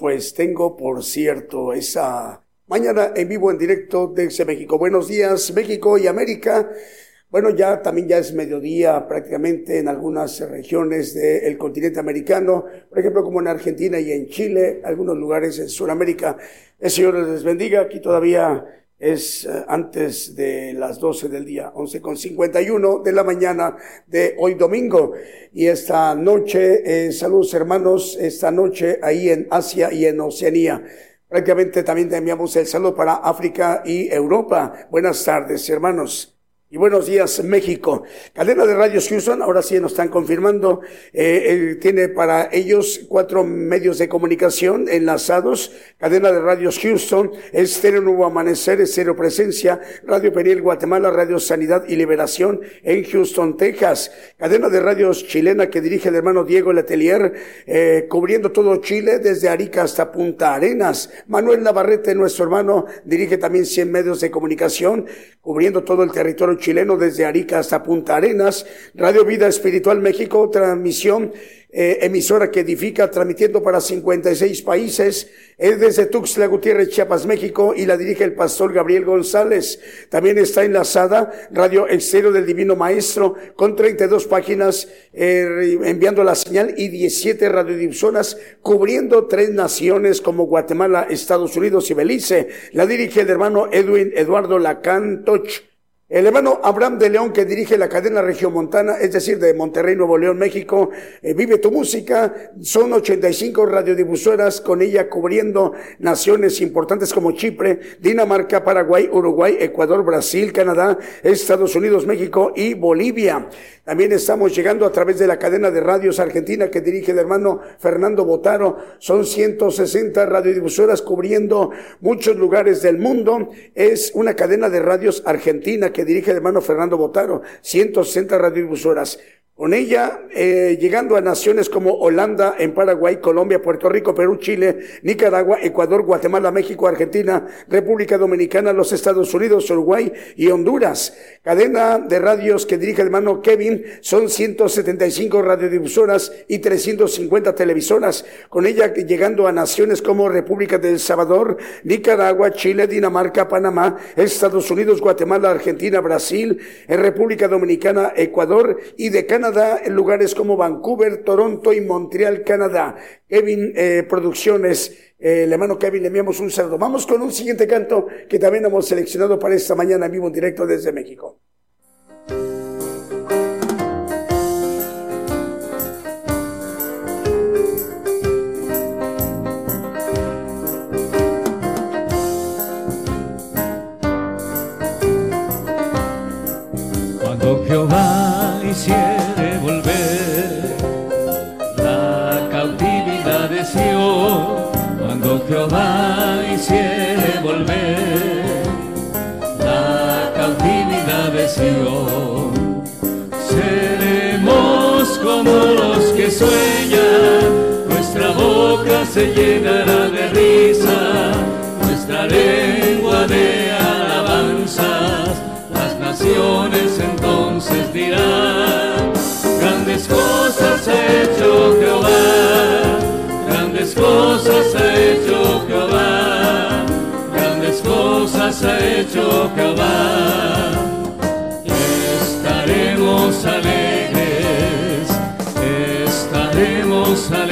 S2: Pues tengo por cierto esa mañana en vivo, en directo desde México. Buenos días, México y América. Bueno, ya también ya es mediodía prácticamente en algunas regiones del continente americano, por ejemplo, como en Argentina y en Chile, algunos lugares en Sudamérica. El Señor les bendiga. Aquí todavía es eh, antes de las 12 del día, 11 con 51 de la mañana de hoy domingo. Y esta noche, eh, saludos hermanos, esta noche ahí en Asia y en Oceanía. Prácticamente también enviamos el saludo para África y Europa. Buenas tardes, hermanos. Y buenos días, México. Cadena de Radios Houston, ahora sí nos están confirmando, eh, eh, tiene para ellos cuatro medios de comunicación enlazados. Cadena de Radios Houston, Estéreo Nuevo Amanecer, Estéreo Presencia, Radio Periel Guatemala, Radio Sanidad y Liberación en Houston, Texas. Cadena de Radios Chilena que dirige el hermano Diego Letelier, eh, cubriendo todo Chile desde Arica hasta Punta Arenas. Manuel Navarrete, nuestro hermano, dirige también 100 medios de comunicación, cubriendo todo el territorio chileno desde Arica hasta Punta Arenas, Radio Vida Espiritual México, transmisión, eh, emisora que edifica, transmitiendo para 56 países, es desde Tuxtla Gutiérrez, Chiapas, México, y la dirige el pastor Gabriel González. También está enlazada Radio Exterior del Divino Maestro, con 32 páginas, eh, enviando la señal, y 17 radiodifusoras, cubriendo tres naciones como Guatemala, Estados Unidos y Belice. La dirige el hermano Edwin Eduardo Lacan Toch. El hermano Abraham de León, que dirige la cadena Regiomontana, es decir, de Monterrey, Nuevo León, México, eh, vive tu música. Son 85 radiodifusoras con ella cubriendo naciones importantes como Chipre, Dinamarca, Paraguay, Uruguay, Ecuador, Brasil, Canadá, Estados Unidos, México y Bolivia. También estamos llegando a través de la cadena de radios argentina que dirige el hermano Fernando Botaro. Son 160 radiodifusoras cubriendo muchos lugares del mundo. Es una cadena de radios argentina que dirige el hermano Fernando Botaro. 160 radiodifusoras. Con ella, eh, llegando a naciones como Holanda, en Paraguay, Colombia, Puerto Rico, Perú, Chile, Nicaragua, Ecuador, Guatemala, México, Argentina, República Dominicana, los Estados Unidos, Uruguay y Honduras. Cadena de radios que dirige el hermano Kevin, son 175 radiodifusoras y 350 televisoras. Con ella llegando a naciones como República del Salvador, Nicaragua, Chile, Dinamarca, Panamá, Estados Unidos, Guatemala, Argentina, Brasil, República Dominicana, Ecuador y de Canadá en lugares como Vancouver, Toronto y Montreal, Canadá. Kevin eh, Producciones, eh, el hermano Kevin, le enviamos un saludo. Vamos con un siguiente canto que también hemos seleccionado para esta mañana en vivo en directo desde México.
S1: Nuestra boca se llenará de risa, nuestra lengua de alabanzas las naciones entonces dirán, grandes cosas ha hecho Jehová, grandes cosas ha hecho Jehová, grandes cosas ha hecho Jehová.
S2: Jerusalem.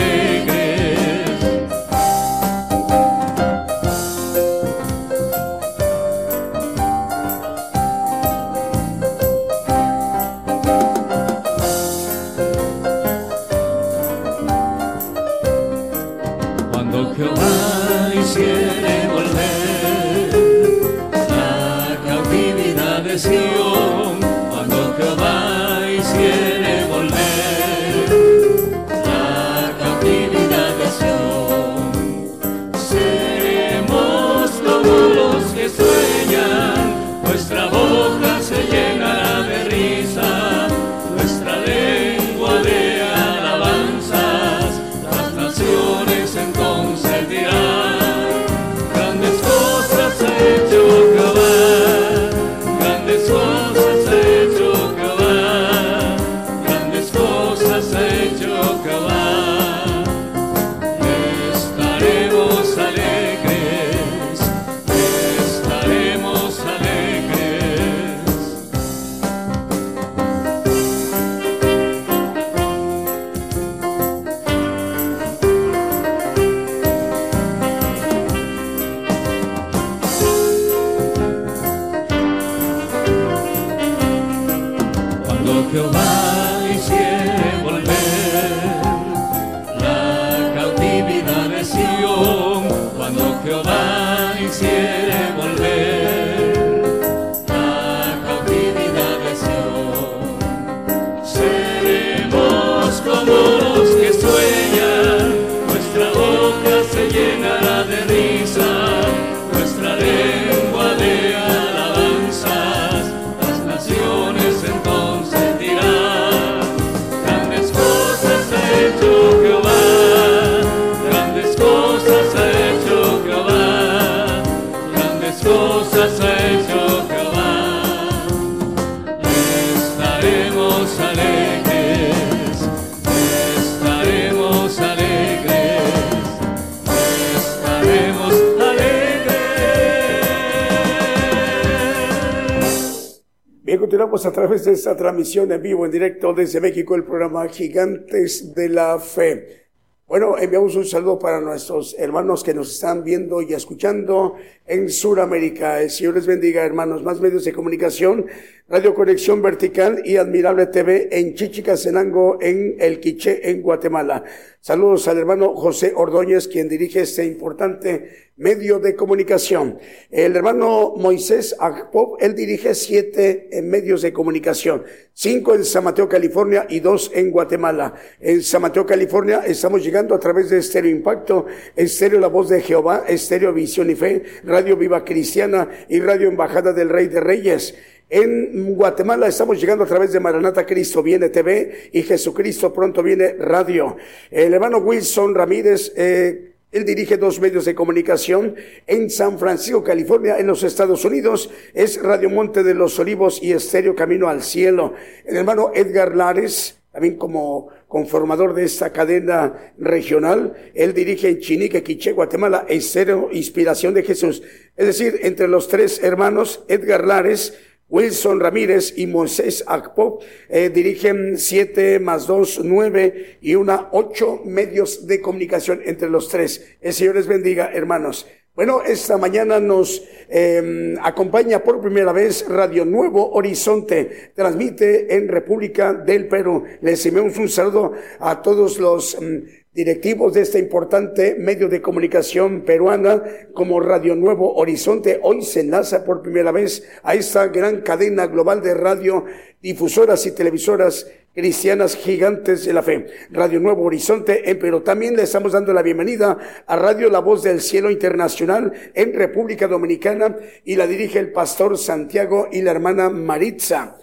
S2: Través de esta transmisión en vivo, en directo desde México, el programa Gigantes de la Fe. Bueno, enviamos un saludo para nuestros hermanos que nos están viendo y escuchando en Sudamérica. El Señor les bendiga, hermanos. Más medios de comunicación, Radio Conexión Vertical y Admirable TV en Chichicastenango, en El Quiché, en Guatemala. Saludos al hermano José Ordóñez, quien dirige este importante medio de comunicación. El hermano Moisés Agpop, él dirige siete eh, medios de comunicación, cinco en San Mateo, California y dos en Guatemala. En San Mateo, California estamos llegando a través de Estéreo Impacto, Estéreo La Voz de Jehová, Estéreo Visión y Fe, Radio Viva Cristiana y Radio Embajada del Rey de Reyes. En Guatemala estamos llegando a través de Maranata Cristo Viene TV y Jesucristo Pronto Viene Radio. El hermano Wilson Ramírez, eh, él dirige dos medios de comunicación en San Francisco, California, en los Estados Unidos. Es Radio Monte de los Olivos y Estéreo Camino al Cielo. El hermano Edgar Lares, también como conformador de esta cadena regional, él dirige en Chinique, Quiché, Guatemala, Estéreo Inspiración de Jesús. Es decir, entre los tres hermanos, Edgar Lares, Wilson Ramírez y Moisés Akpop eh, dirigen siete más dos, nueve y una, ocho medios de comunicación entre los tres. El Señor les bendiga, hermanos. Bueno, esta mañana nos eh, acompaña por primera vez Radio Nuevo Horizonte. Transmite en República del Perú. Les enviamos un saludo a todos los mm, directivos de este importante medio de comunicación peruana como Radio Nuevo Horizonte. Hoy se enlaza por primera vez a esta gran cadena global de radio difusoras y televisoras cristianas gigantes de la fe. Radio Nuevo Horizonte en Perú. También le estamos dando la bienvenida a Radio La Voz del Cielo Internacional en República Dominicana y la dirige el pastor Santiago y la hermana Maritza.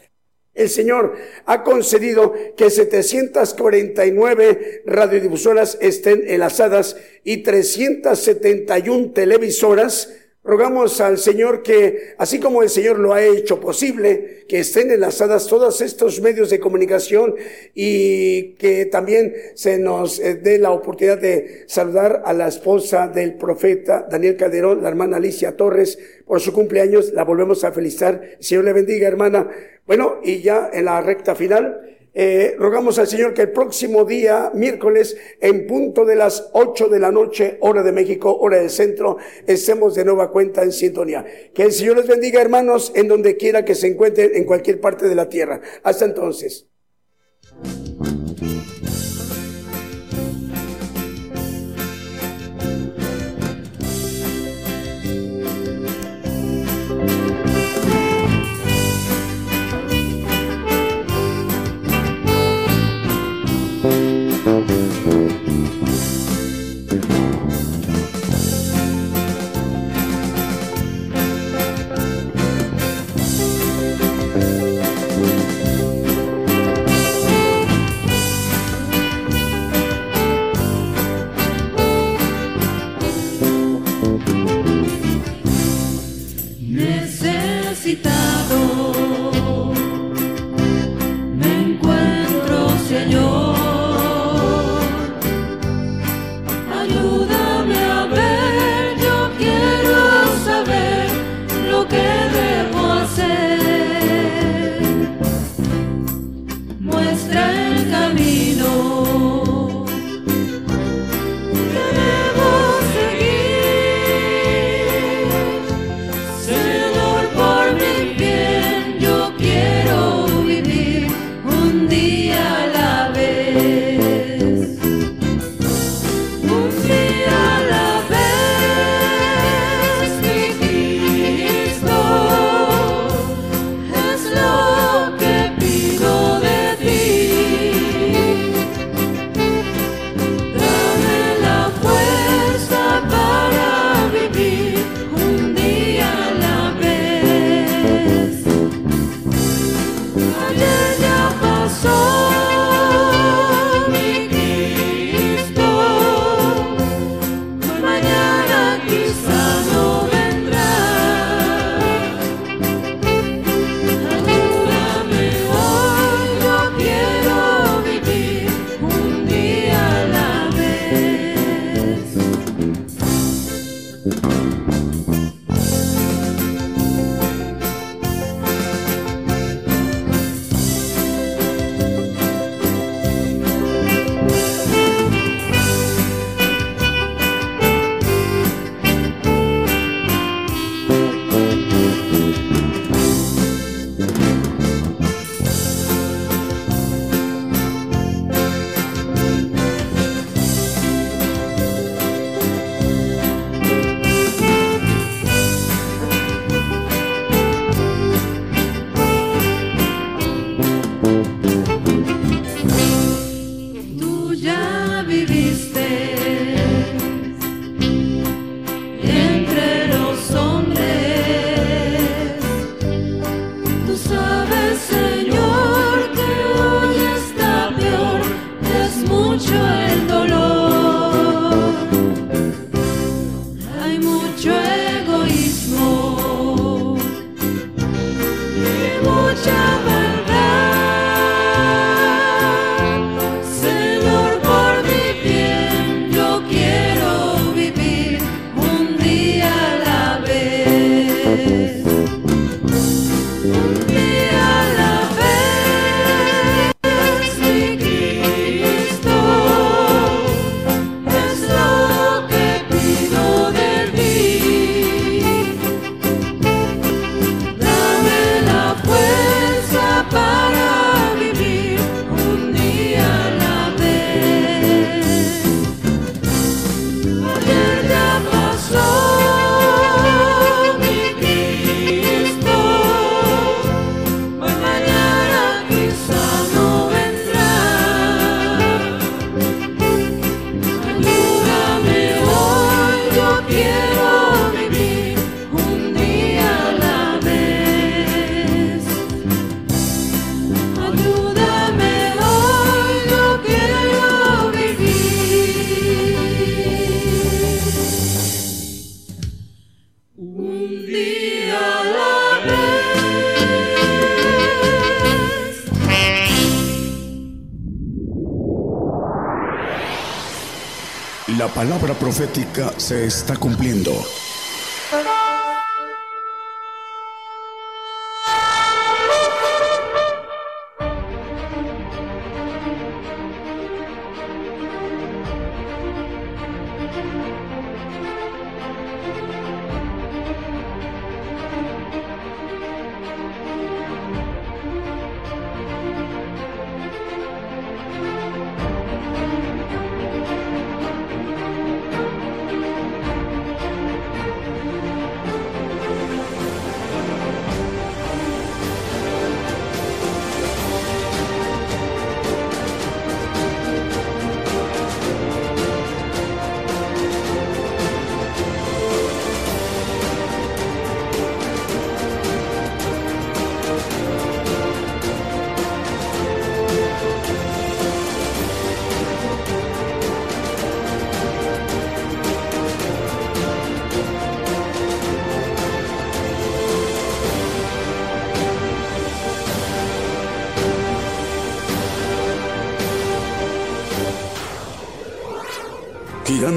S2: El Señor ha concedido que 749 radiodifusoras estén enlazadas y 371 televisoras. Rogamos al Señor que, así como el Señor lo ha hecho posible, que estén enlazadas todos estos medios de comunicación y que también se nos eh, dé la oportunidad de saludar a la esposa del profeta Daniel Calderón, la hermana Alicia Torres, por su cumpleaños. La volvemos a felicitar. Señor le bendiga, hermana. Bueno, y ya en la recta final, eh, rogamos al Señor que el próximo día, miércoles, en punto de las 8 de la noche, hora de México, hora del centro, estemos de nueva cuenta en sintonía. Que el Señor les bendiga, hermanos, en donde quiera que se encuentren, en cualquier parte de la tierra. Hasta entonces.
S6: Profética se está cumpliendo.